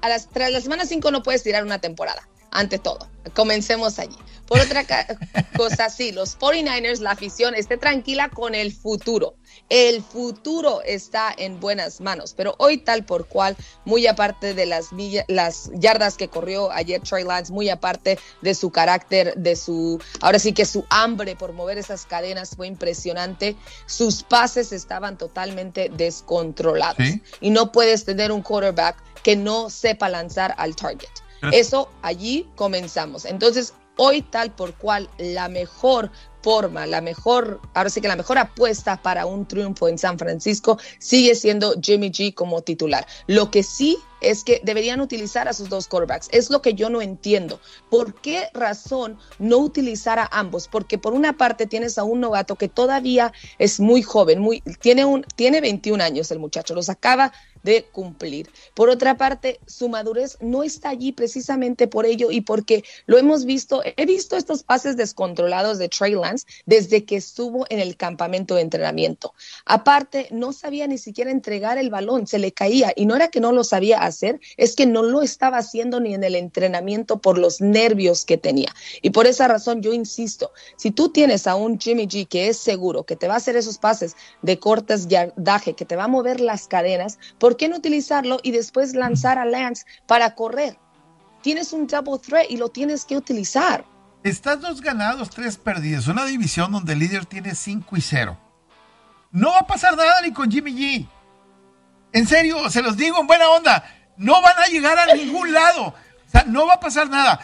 a las, tras la semana 5 no puedes tirar una temporada, ante todo. Comencemos allí. Por otra cosa, sí, los 49ers, la afición, esté tranquila con el futuro. El futuro está en buenas manos, pero hoy tal por cual, muy aparte de las, las yardas que corrió ayer Trey Lance, muy aparte de su carácter, de su, ahora sí que su hambre por mover esas cadenas fue impresionante, sus pases estaban totalmente descontrolados ¿Sí? y no puedes tener un quarterback que no sepa lanzar al target. Eso allí comenzamos. Entonces, hoy tal por cual la mejor forma, la mejor, ahora sí que la mejor apuesta para un triunfo en San Francisco sigue siendo Jimmy G como titular. Lo que sí es que deberían utilizar a sus dos quarterbacks. Es lo que yo no entiendo. ¿Por qué razón no utilizar a ambos? Porque por una parte tienes a un novato que todavía es muy joven, muy, tiene, un, tiene 21 años el muchacho, los acaba de cumplir. Por otra parte, su madurez no está allí precisamente por ello y porque lo hemos visto, he visto estos pases descontrolados de Trey Lance desde que estuvo en el campamento de entrenamiento. Aparte, no sabía ni siquiera entregar el balón, se le caía y no era que no lo sabía hacer, es que no lo estaba haciendo ni en el entrenamiento por los nervios que tenía. Y por esa razón yo insisto, si tú tienes a un Jimmy G que es seguro, que te va a hacer esos pases de cortas yardaje, que te va a mover las cadenas, por ¿por qué no utilizarlo y después lanzar a Lance para correr? Tienes un double threat y lo tienes que utilizar. Estás dos ganados, tres perdidos. Una división donde el líder tiene 5 y 0. No va a pasar nada ni con Jimmy G. En serio, se los digo en buena onda. No van a llegar a ningún lado. O sea, no va a pasar nada.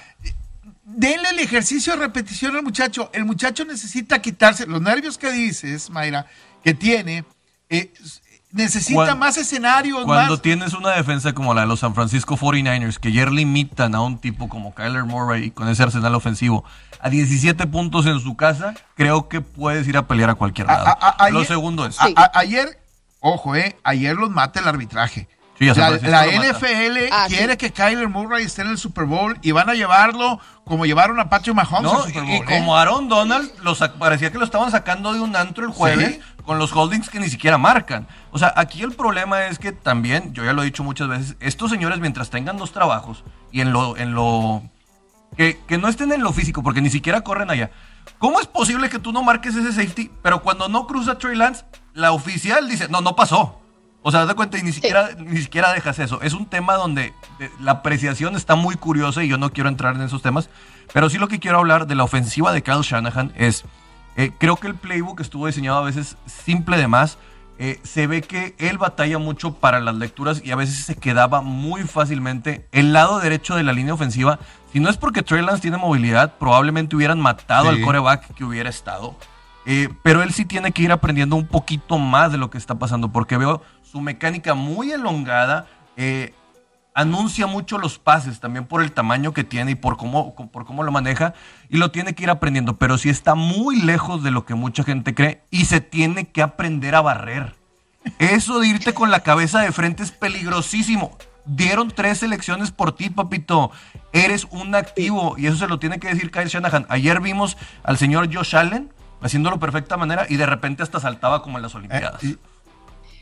Denle el ejercicio de repetición al muchacho. El muchacho necesita quitarse los nervios que dices, Mayra, que tiene. Eh, necesita más escenarios. Cuando tienes una defensa como la de los San Francisco 49ers, que ayer limitan a un tipo como Kyler Murray con ese arsenal ofensivo a 17 puntos en su casa, creo que puedes ir a pelear a cualquier lado. Lo segundo es. ayer, ojo, eh, ayer los mata el arbitraje. La, NFL ah, quiere que Kyler Murray esté en el Super Bowl y van a llevarlo como llevaron a Patrick Mahomes al Super Bowl. Y, ¿eh? como Aaron Donald, los, parecía que lo estaban sacando de un antro el jueves con los holdings que ni siquiera marcan. O sea, aquí el problema es que también, yo ya lo he dicho muchas veces, estos señores mientras tengan dos trabajos y en lo, en lo, que, no estén en lo físico, porque ni siquiera corren allá. ¿Cómo es posible que tú no marques ese safety, pero cuando no cruza Trey Lance, la oficial dice, no, no pasó? O sea, das cuenta y ni siquiera, ni siquiera dejas eso. Es un tema donde eh, la apreciación está muy curiosa y yo no quiero entrar en esos temas. Pero sí lo que quiero hablar de la ofensiva de Kyle Shanahan es eh, creo que el playbook estuvo diseñado a veces simple de más. Eh, se ve que él batalla mucho para las lecturas y a veces se quedaba muy fácilmente el lado derecho de la línea ofensiva. Si no es porque Trey Lance tiene movilidad, probablemente hubieran matado al coreback que hubiera estado. Eh, pero él sí tiene que ir aprendiendo un poquito más de lo que está pasando, porque veo su mecánica muy elongada anuncia mucho los pases también por el tamaño que tiene y por cómo, por cómo lo maneja y lo tiene que ir aprendiendo, pero sí está muy lejos de lo que mucha gente cree y se tiene que aprender a barrer. Eso de irte con la cabeza de frente es peligrosísimo. Dieron tres elecciones por ti, papito. Eres un activo y eso se lo tiene que decir Kyle Shanahan. Ayer vimos al señor Josh Allen haciéndolo de perfecta manera y de repente hasta saltaba como en las Olimpiadas. Eh, y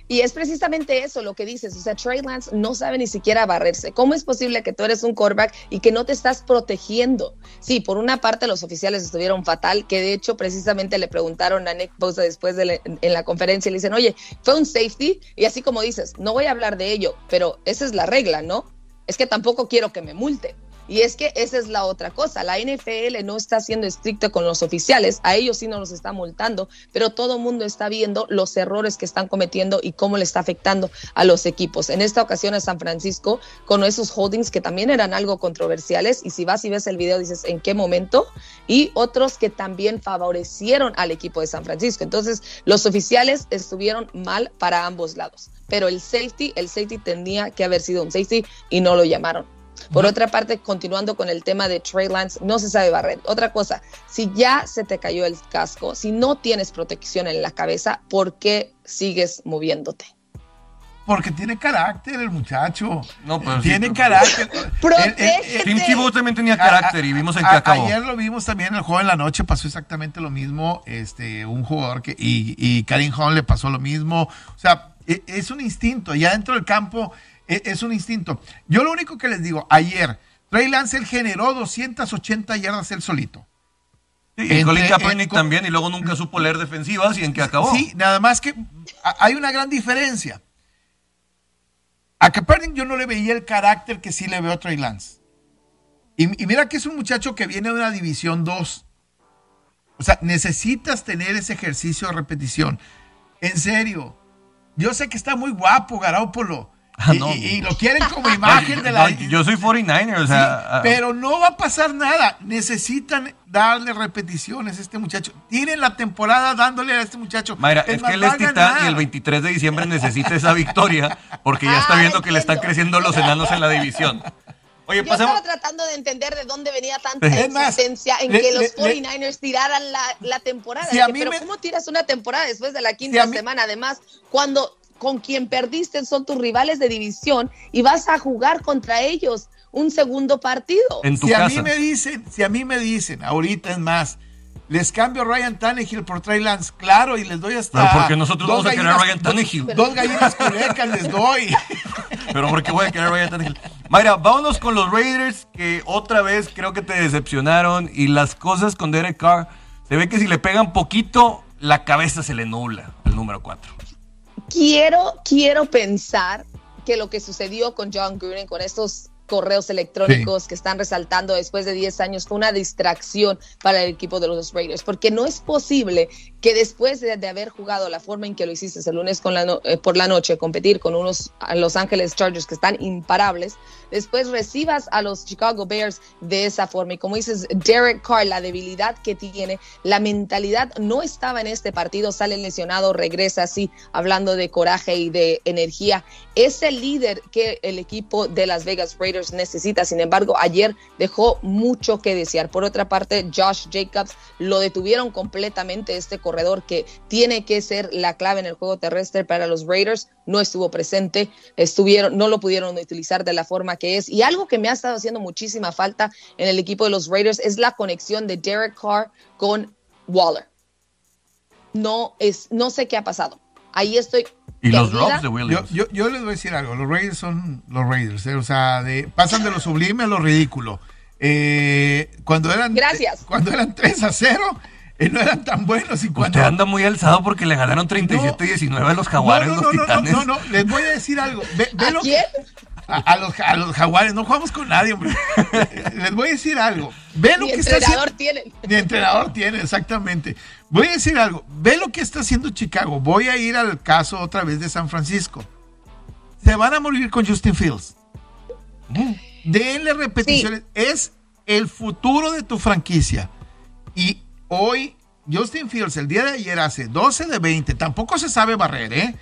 es precisamente eso lo que dices. O sea, Trey Lance no sabe ni siquiera barrerse. ¿Cómo es posible que tú eres un quarterback y que no te estás protegiendo? Sí, por una parte los oficiales estuvieron fatal, que de hecho precisamente le preguntaron a Nick Bosa después de en la conferencia y le dicen, oye, fue un safety. Y así como dices, no voy a hablar de ello, pero esa es la regla, ¿no? Es que tampoco quiero que me multe. Y es que esa es la otra cosa. La NFL no está siendo estricta con los oficiales, a ellos sí no los está multando, pero todo el mundo está viendo los errores que están cometiendo y cómo le está afectando a los equipos. En esta ocasión a San Francisco, con esos holdings que también eran algo controversiales, y si vas y ves el video dices en qué momento, y otros que también favorecieron al equipo de San Francisco. Entonces, los oficiales estuvieron mal para ambos lados, pero el safety, el safety tenía que haber sido un safety y no lo llamaron. Por otra parte, continuando con el tema de Trey Lance, no se sabe barrer. Otra cosa, si ya se te cayó el casco, si no tienes protección en la cabeza, ¿por qué sigues moviéndote? Porque tiene carácter el muchacho. No, pero tiene carácter. Tim Tebow también tenía carácter y vimos en qué acabó. Ayer lo vimos también en el juego en la noche, pasó exactamente lo mismo. Este, un jugador que y, y Karim Hunt le pasó lo mismo. O sea, e, es un instinto. Ya dentro del campo e, es, un instinto. Yo lo único que les digo, ayer, Trey Lance generó 280 yardas él solito. y Colin Kaepernick también, y luego nunca supo leer defensivas y en qué acabó. Sí, nada más que hay una gran diferencia. A Kaepernick yo no le veía el carácter que sí le veo a Trey Lance. Y, y mira que es un muchacho que viene de una división 2. O sea, necesitas tener ese ejercicio de repetición. En serio, yo sé que está muy guapo Garópolo Ah, y, lo quieren como imagen de la. yo soy 49er, o sea. Ah. pero no va a pasar nada. Necesitan darle repeticiones a este muchacho. Tienen la temporada dándole a este muchacho. Mayra, es, que él es titán y el 23 de diciembre necesita esa victoria porque ya está ah, viendo que le están creciendo los enanos en la división. Oye, Yo estaba tratando de entender de dónde venía tanta existencia en que los 49ers tiraran la, temporada. pero ¿cómo tiras una temporada después de la quinta semana? Además, cuando con quien perdiste son tus rivales de división y vas a jugar contra ellos un segundo partido. si a mí me dicen, si a mí me dicen, ahorita es más, les cambio a Ryan Tannehill por Trey Lance, claro, y les doy hasta. Pero porque nosotros vamos a querer a Ryan Tannehill. Dos gallinas culecas les doy. Pero porque voy a querer a Ryan Tannehill. Mayra, vámonos con los Raiders que otra vez creo que te decepcionaron y las cosas con Derek Carr. Se ve que si le pegan poquito, la cabeza se le nubla, el número 4 quiero, quiero pensar que lo que sucedió con John Gruden, con estos correos electrónicos que están resaltando después de 10 años fue una distracción para el equipo de los Raiders, porque no es posible que después de, haber jugado la forma en que lo hiciste el lunes con la eh, por la noche, competir con unos Los Ángeles Chargers que están imparables, después recibas a los Chicago Bears de esa forma. Y como dices, Derek Carr, la debilidad que tiene, la mentalidad no estaba en este partido, sale lesionado, regresa así, hablando de coraje y de energía. Es el líder que el equipo de Las Vegas Raiders necesita. Sin embargo, ayer dejó mucho que desear. Por otra parte, Josh Jacobs lo detuvieron completamente este corredor que tiene que ser la clave en el juego terrestre para los Raiders. No estuvo presente, estuvieron, no lo pudieron utilizar de la forma que es. Y algo que me ha estado haciendo muchísima falta en el equipo de los Raiders es la conexión de Derek Carr con Waller. No, es, no sé qué ha pasado. Ahí estoy. Y los drops de Williams. Yo, yo, les voy a decir algo. Los Raiders son los Raiders. ¿eh? O sea, de, pasan de lo sublime a lo ridículo. Eh, cuando eran. Gracias. Cuando eran 3 a 0 y no eran tan buenos. Y cuando... Usted anda muy alzado porque le ganaron 37-19 a los jaguares, no, no, no, No, no, no, les voy a decir algo. Ve, ¿A lo quién? A, los, a, los, jaguares, no jugamos con nadie, hombre. les voy a decir algo. Ve lo que está haciendo. Tiene. Mi entrenador tiene, exactamente. Voy a decir algo. Ve lo que está haciendo Chicago. Voy a ir al caso otra vez de San Francisco. Se van a morir con Justin Fields. Denle repeticiones. Es el futuro de tu franquicia. Y hoy Justin Fields el día de ayer hace 12 de 20, tampoco se sabe barrer, ¿eh?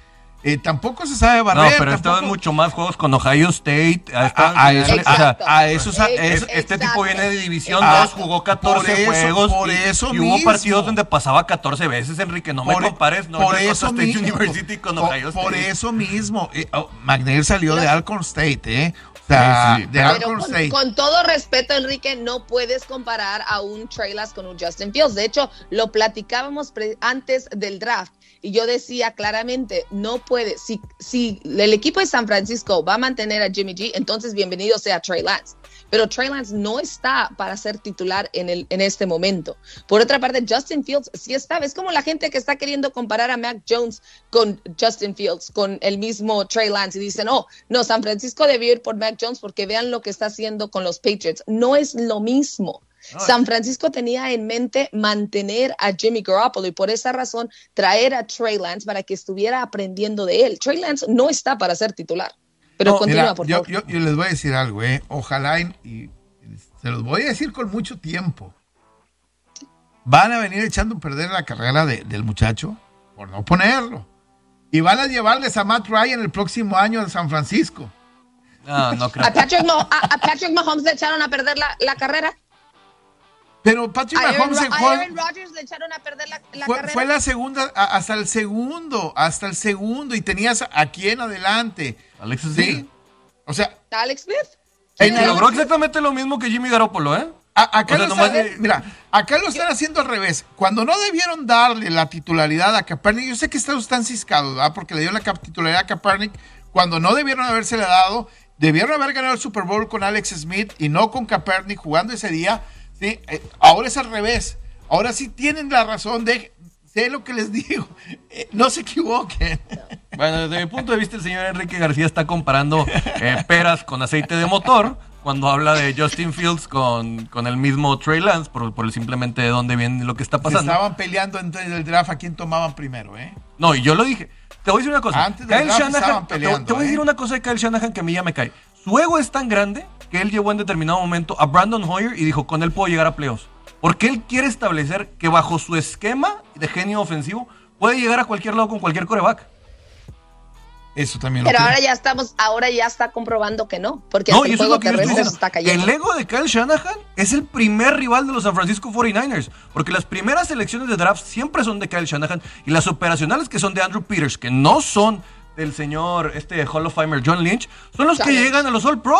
eh tampoco se sabe barrer. No, pero ha estado en mucho más juegos con Ohio State. A, eso, este tipo viene de División 2, jugó 14 juegos. Por eso y, hubo partidos donde pasaba 14 veces, Enrique. No me compares, no por eso State mismo, University con Ohio State. Por eso mismo, eh, oh, salió de Alcorn State, ¿eh? Con, todo respeto, Enrique, no puedes comparar a un Trey con un Justin Fields. De hecho, lo platicábamos antes del draft y yo decía claramente, no puede, si, si el equipo de San Francisco va a mantener a Jimmy G, entonces bienvenido sea Trey Lance pero Trey Lance no está para ser titular en, el, en este momento. Por otra parte, Justin Fields sí está. Es como la gente que está queriendo comparar a Mac Jones con Justin Fields, con el mismo Trey Lance, y dicen, oh, no, San Francisco debió ir por Mac Jones porque vean lo que está haciendo con los Patriots. No es lo mismo. San Francisco tenía en mente mantener a Jimmy Garoppolo y por esa razón traer a Trey Lance para que estuviera aprendiendo de él. Trey Lance no está para ser titular. Pero continúa, por favor. Yo, les voy a decir algo, ¿eh? Ojalá, y, se los voy a decir con mucho tiempo. Van a venir echando a perder la carrera del muchacho por no ponerlo. Y van a llevarles a Matt Ryan el próximo año en San Francisco. No, no creo. ¿A Patrick, Mahomes le echaron a perder la carrera? Pero Patrick Mahomes en juego. Aaron Rodgers le echaron a perder la, fue, carrera. Fue la segunda, hasta el segundo, hasta el segundo. Y tenías aquí en adelante. Alex Smith. O sea. Alex Smith. logró exactamente lo mismo que Jimmy Garoppolo, ¿eh? acá, lo están, mira, acá lo están haciendo al revés. Cuando no debieron darle la titularidad a Kaepernick, yo sé que están ciscados, ¿verdad? Porque le dio la titularidad a Kaepernick. Cuando no debieron habérsele dado, debieron haber ganado el Super Bowl con Alex Smith y no con Kaepernick jugando ese día ¿sí? Eh, ahora es al revés. Ahora sí tienen la razón de, sé lo que les digo, eh, no se equivoquen. Bueno, desde mi punto de vista, el señor Enrique García está comparando eh, peras con aceite de motor cuando habla de Justin Fields con, con el mismo Trey Lance, por, por simplemente de dónde viene lo que está pasando. estaban peleando en el draft a quién tomaban primero, ¿eh? No, y yo lo dije. te voy a decir una cosa. Antes Kyle Shanahan, te, voy a decir una cosa de Kyle Shanahan que a mí ya me cae. Su ego es tan grande que él llevó en determinado momento a Brandon Hoyer y dijo, con él puedo llegar a playoffs. Porque él quiere establecer que bajo su esquema de genio ofensivo puede llegar a cualquier lado con cualquier coreback. Eso también Pero ahora ya estamos, ahora ya está comprobando que no, porque no, el juego terrestre está cayendo. El ego de Kyle Shanahan es el primer rival de los San Francisco 49ers, porque las primeras selecciones de draft siempre son de Kyle Shanahan y las operacionales que son de Andrew Peters, que no son del señor este Hall of Famer John Lynch, son los que llegan a los All Pro.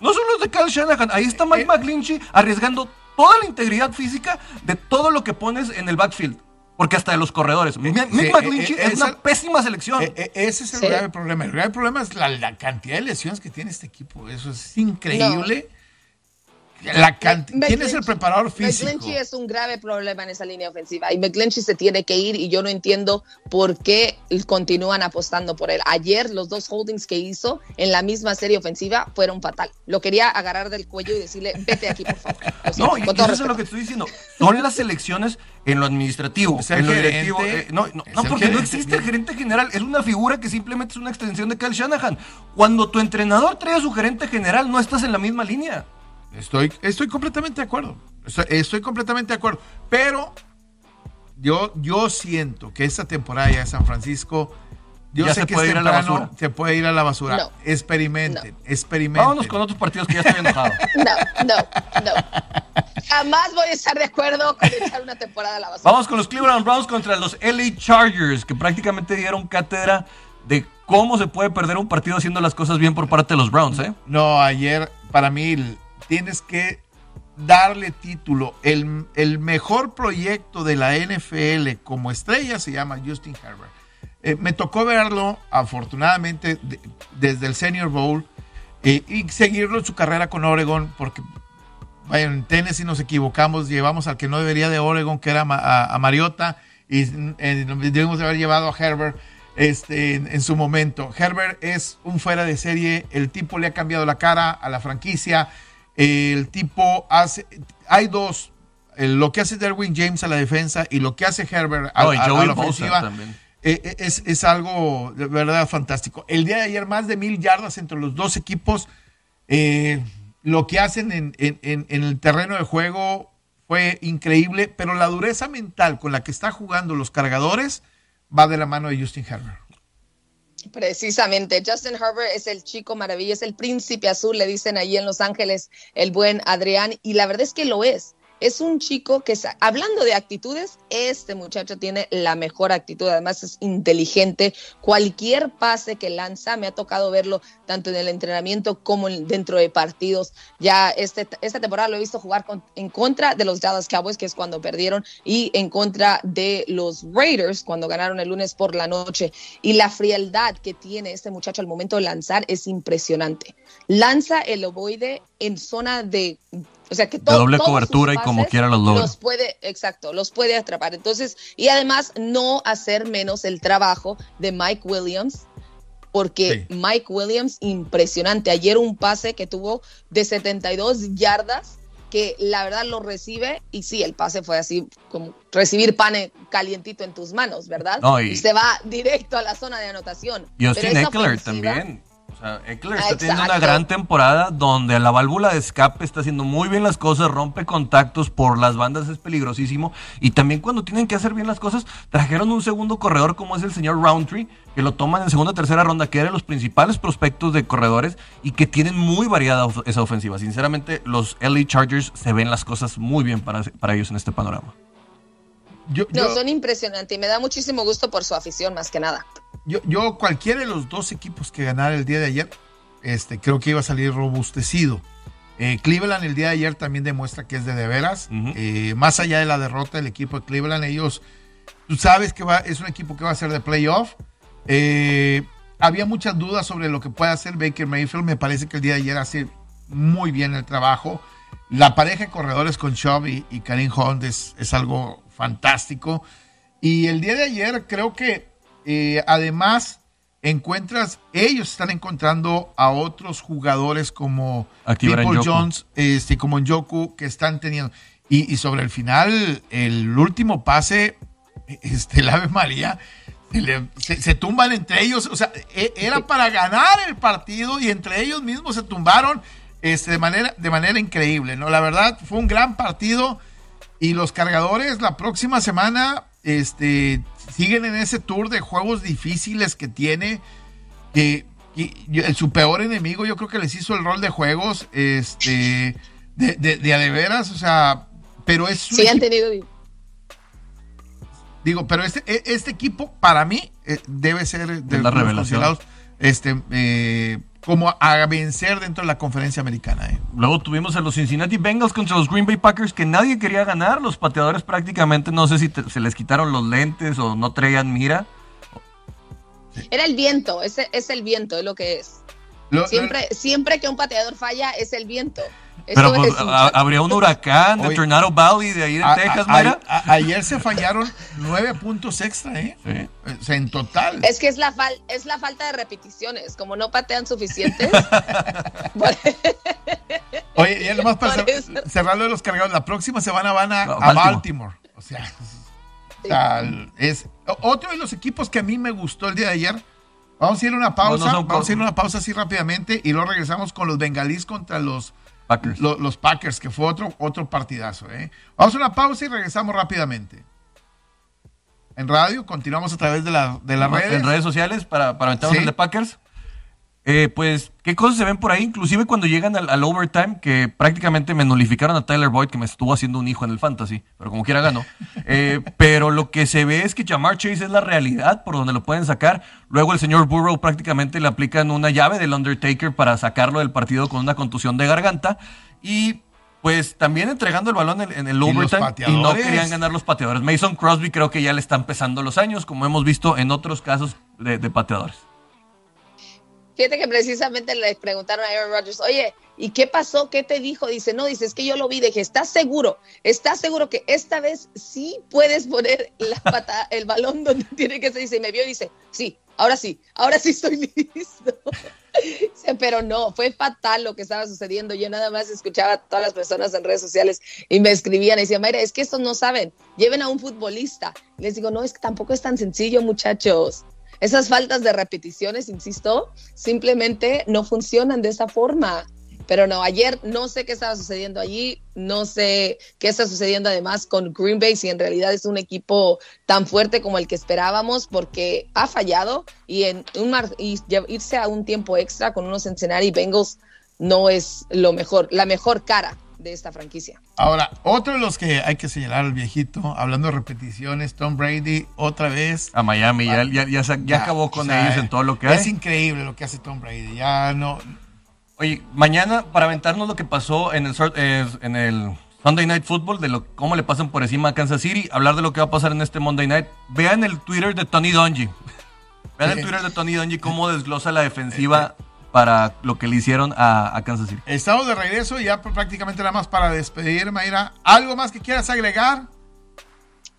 No son los de Kyle Shanahan. Ahí está Mike eh, McGlinchey arriesgando toda la integridad física de todo lo que pones en el backfield. Porque hasta de los corredores. Mick eh, McGlinchey eh, es una pésima selección. ese es el grave problema. El grave problema es la, cantidad de lesiones que tiene este equipo. Eso es increíble. La ¿Quién es el preparador físico? McGlinchey es un grave problema en esa línea ofensiva y McGlinchey se tiene que ir y yo no entiendo por qué continúan apostando por él. Ayer los dos holdings que hizo en la misma serie ofensiva fueron fatal. Lo quería agarrar del cuello y decirle, vete aquí, por favor. no, y eso es lo que estoy diciendo. Son las elecciones en lo administrativo, en lo directivo. Eh, no, no, no porque no existe el gerente general. Es una figura que simplemente es una extensión de Kyle Shanahan. Cuando tu entrenador trae a su gerente general, no estás en la misma línea. Estoy, estoy completamente de acuerdo. Estoy, completamente de acuerdo. Pero yo, yo siento que esta temporada ya de San Francisco. Yo sé se que puede ir a la basura. Se puede ir a la basura. Experimenten, experimenten. Vámonos con otros partidos que ya estoy enojado. No, no, no. Jamás voy a estar de acuerdo con echar una temporada a la basura. Vamos con los Cleveland Browns contra los LA Chargers, que prácticamente dieron cátedra de cómo se puede perder un partido haciendo las cosas bien por parte de los Browns, ¿eh? No, ayer, para mí, tienes que darle título. El, mejor proyecto de la NFL como estrella se llama Justin Herbert. Eh, me tocó verlo, afortunadamente, desde el Senior Bowl eh, y seguirlo en su carrera con Oregon, porque en Tennessee nos equivocamos, llevamos al que no debería de Oregon, que era a, Mariota, y eh, debemos haber llevado a Herbert este, en, su momento. Herbert es un fuera de serie, el tipo le ha cambiado la cara a la franquicia. El tipo hace, hay dos, lo que hace Derwin James a la defensa y lo que hace Herbert a, la ofensiva. Eh, eh, es, algo de verdad fantástico. El día de ayer, más de mil yardas entre los dos equipos. Eh, lo que hacen en, en, el terreno de juego fue increíble, pero la dureza mental con la que están jugando los cargadores va de la mano de Justin Herbert. Precisamente, Justin Herbert es el chico maravilla, es el príncipe azul, le dicen ahí en Los Ángeles, el buen Adrián, y la verdad es que lo es es un chico que, hablando de actitudes, este muchacho tiene la mejor actitud, además es inteligente. Cualquier pase que lanza, me ha tocado verlo tanto en el entrenamiento como dentro de partidos. Ya este, esta temporada lo he visto jugar en contra de los Dallas Cowboys, que es cuando perdieron, y en contra de los Raiders, cuando ganaron el lunes por la noche. Y la frialdad que tiene este muchacho al momento de lanzar es impresionante. Lanza el ovoide en zona de o sea que todo, doble cobertura y como quiera los logra. Los puede, exacto, los puede atrapar. Entonces, y además no hacer menos el trabajo de Mike Williams, porque Mike Williams, impresionante. Ayer un pase que tuvo de 72 yardas, que la verdad lo recibe, y sí, el pase fue así como recibir pan calientito en tus manos, ¿verdad? y, se va directo a la zona de anotación. Y Austin Eckler también. Eckler está teniendo una gran temporada donde la válvula de escape está haciendo muy bien las cosas, rompe contactos por las bandas, es peligrosísimo. Y también cuando tienen que hacer bien las cosas, trajeron un segundo corredor como es el señor Roundtree, que lo toman en segunda o tercera ronda, que era los principales prospectos de corredores y que tienen muy variada esa ofensiva. Sinceramente, los LA Chargers se ven las cosas muy bien para, para ellos en este panorama. No, son impresionantes y me da muchísimo gusto por su afición más que nada yo, yo cualquiera de los dos equipos que ganara el día de ayer, este, creo que iba a salir robustecido. Eh, Cleveland el día de ayer también demuestra que es de de veras. Eh, más allá de la derrota del equipo de Cleveland, ellos, tú sabes que va, es un equipo que va a ser de playoff. Eh, había muchas dudas sobre lo que puede hacer Baker Mayfield. Me parece que el día de ayer hace muy bien el trabajo. La pareja de corredores con Chubb y, Karim Hunt es, es algo fantástico. Y el día de ayer creo que eh, además, encuentras, ellos están encontrando a otros jugadores como People Jones, este, como Njoku, que están teniendo. Y, sobre el final, el último pase, este, el Ave María, se, tumban entre ellos, o sea, e, era para ganar el partido y entre ellos mismos se tumbaron este, de, manera, de manera increíble, ¿no? La verdad, fue un gran partido y los cargadores la próxima semana este, siguen en ese tour de juegos difíciles que tiene, que, su peor enemigo yo creo que les hizo el rol de juegos, este, de, de, de a de veras, o sea, pero es... Sí, han tenido Digo, pero este, e, este equipo para mí eh, debe ser de, la revelación. Este, eh, como a vencer dentro de la conferencia americana. Eh. Luego tuvimos a los Cincinnati Bengals contra los Green Bay Packers que nadie quería ganar. Los pateadores prácticamente no sé si se les quitaron los lentes o no traían mira. Era el viento, ese es el viento, es lo que es. Siempre, siempre que un pateador falla es el viento. Pero pues, habría un huracán de Tornado Valley de ahí de Texas, mira. ayer se fallaron nueve puntos extra, ¿eh? O sea, en total. Es que es la, es la falta de repeticiones. Como no patean suficientes. Oye, ya nomás para cerrarlo de los cargados. La próxima semana van a, a Baltimore. O sea, es otro de los equipos que a mí me gustó el día de ayer. Vamos a ir a una pausa. vamos a ir a una pausa así rápidamente y luego regresamos con los bengalíes contra los los Packers, que fue otro, otro partidazo. ¿eh? Vamos a una pausa y regresamos rápidamente. En radio, continuamos a través de, la, de las redes. En redes sociales para, para meternos en de Packers. Eh, pues, ¿qué cosas se ven por ahí? Inclusive cuando llegan al, overtime, que prácticamente me nulificaron a Tyler Boyd, que me estuvo haciendo un hijo en el fantasy, pero como quiera ganó. Eh, pero lo que se ve es que Jamar Chase es la realidad por donde lo pueden sacar. Luego el señor Burrow prácticamente le aplican una llave del Undertaker para sacarlo del partido con una contusión de garganta. Y pues también entregando el balón en, el overtime y, no querían ganar los pateadores. Mason Crosby creo que ya le están pesando los años, como hemos visto en otros casos de pateadores. Fíjate que precisamente le preguntaron a Aaron Rodgers, oye, ¿y qué pasó? ¿Qué te dijo? Dice, no, dice, es que yo lo vi, dije, ¿estás seguro? ¿Estás seguro que esta vez sí puedes poner la pata, el balón donde tiene que ser? Dice, y me vio y dice, sí, ahora sí, ahora sí estoy listo. Pero no, fue fatal lo que estaba sucediendo. Yo nada más escuchaba a todas las personas en redes sociales y me escribían y decían, Mayra, es que estos no saben, lleven a un futbolista. Les digo, no, es que tampoco es tan sencillo, muchachos. Esas faltas de repeticiones, insisto, simplemente no funcionan de esa forma. Pero no, ayer no sé qué estaba sucediendo allí, no sé qué está sucediendo además con Green Bay, si en realidad es un equipo tan fuerte como el que esperábamos, porque ha fallado y, en un y irse a un tiempo extra con unos Cincinnati Bengals no es lo mejor, la mejor cara de esta franquicia. Ahora, otro de los que hay que señalar al viejito, hablando de repeticiones, Tom Brady otra vez. A Miami, ya, ya, acabó con ellos en todo lo que hace. Es increíble lo que hace Tom Brady, ya no... Oye, mañana, para aventarnos lo que pasó en el, eh, en el Sunday Night Football, de lo, cómo le pasan por encima a Kansas City, hablar de lo que va a pasar en este Monday Night, vean el Twitter de Tony Dungy. Vean el Twitter de Tony Dungy cómo desglosa la defensiva para lo que le hicieron a, Kansas City. Estamos de regreso ya prácticamente nada más para despedir, Mayra. ¿Algo más que quieras agregar?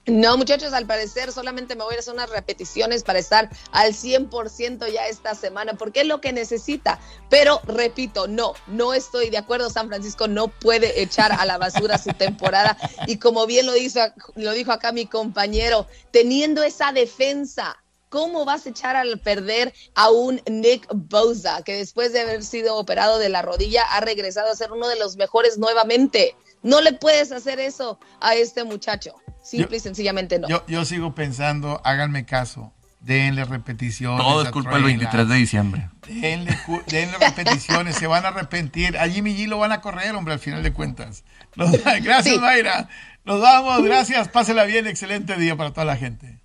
No, muchachos, al parecer solamente me voy a hacer unas repeticiones para estar al 100% ya esta semana, porque es lo que necesita. Pero repito, no, no estoy de acuerdo. San Francisco no puede echar a la basura su temporada. Y como bien lo, hizo, lo dijo acá mi compañero, teniendo esa defensa ¿Cómo vas a echar al perder a un Nick Bosa, que después de haber sido operado de la rodilla ha regresado a ser uno de los mejores nuevamente? No le puedes hacer eso a este muchacho. Simple y sencillamente no. Yo, sigo pensando, háganme caso, denle repeticiones. Todo es culpa del 23 de diciembre. Denle, repeticiones, se van a arrepentir. A Jimmy G lo van a correr, hombre, al final de cuentas. gracias, Mayra. Nos vamos, gracias. Pásela bien, excelente día para toda la gente.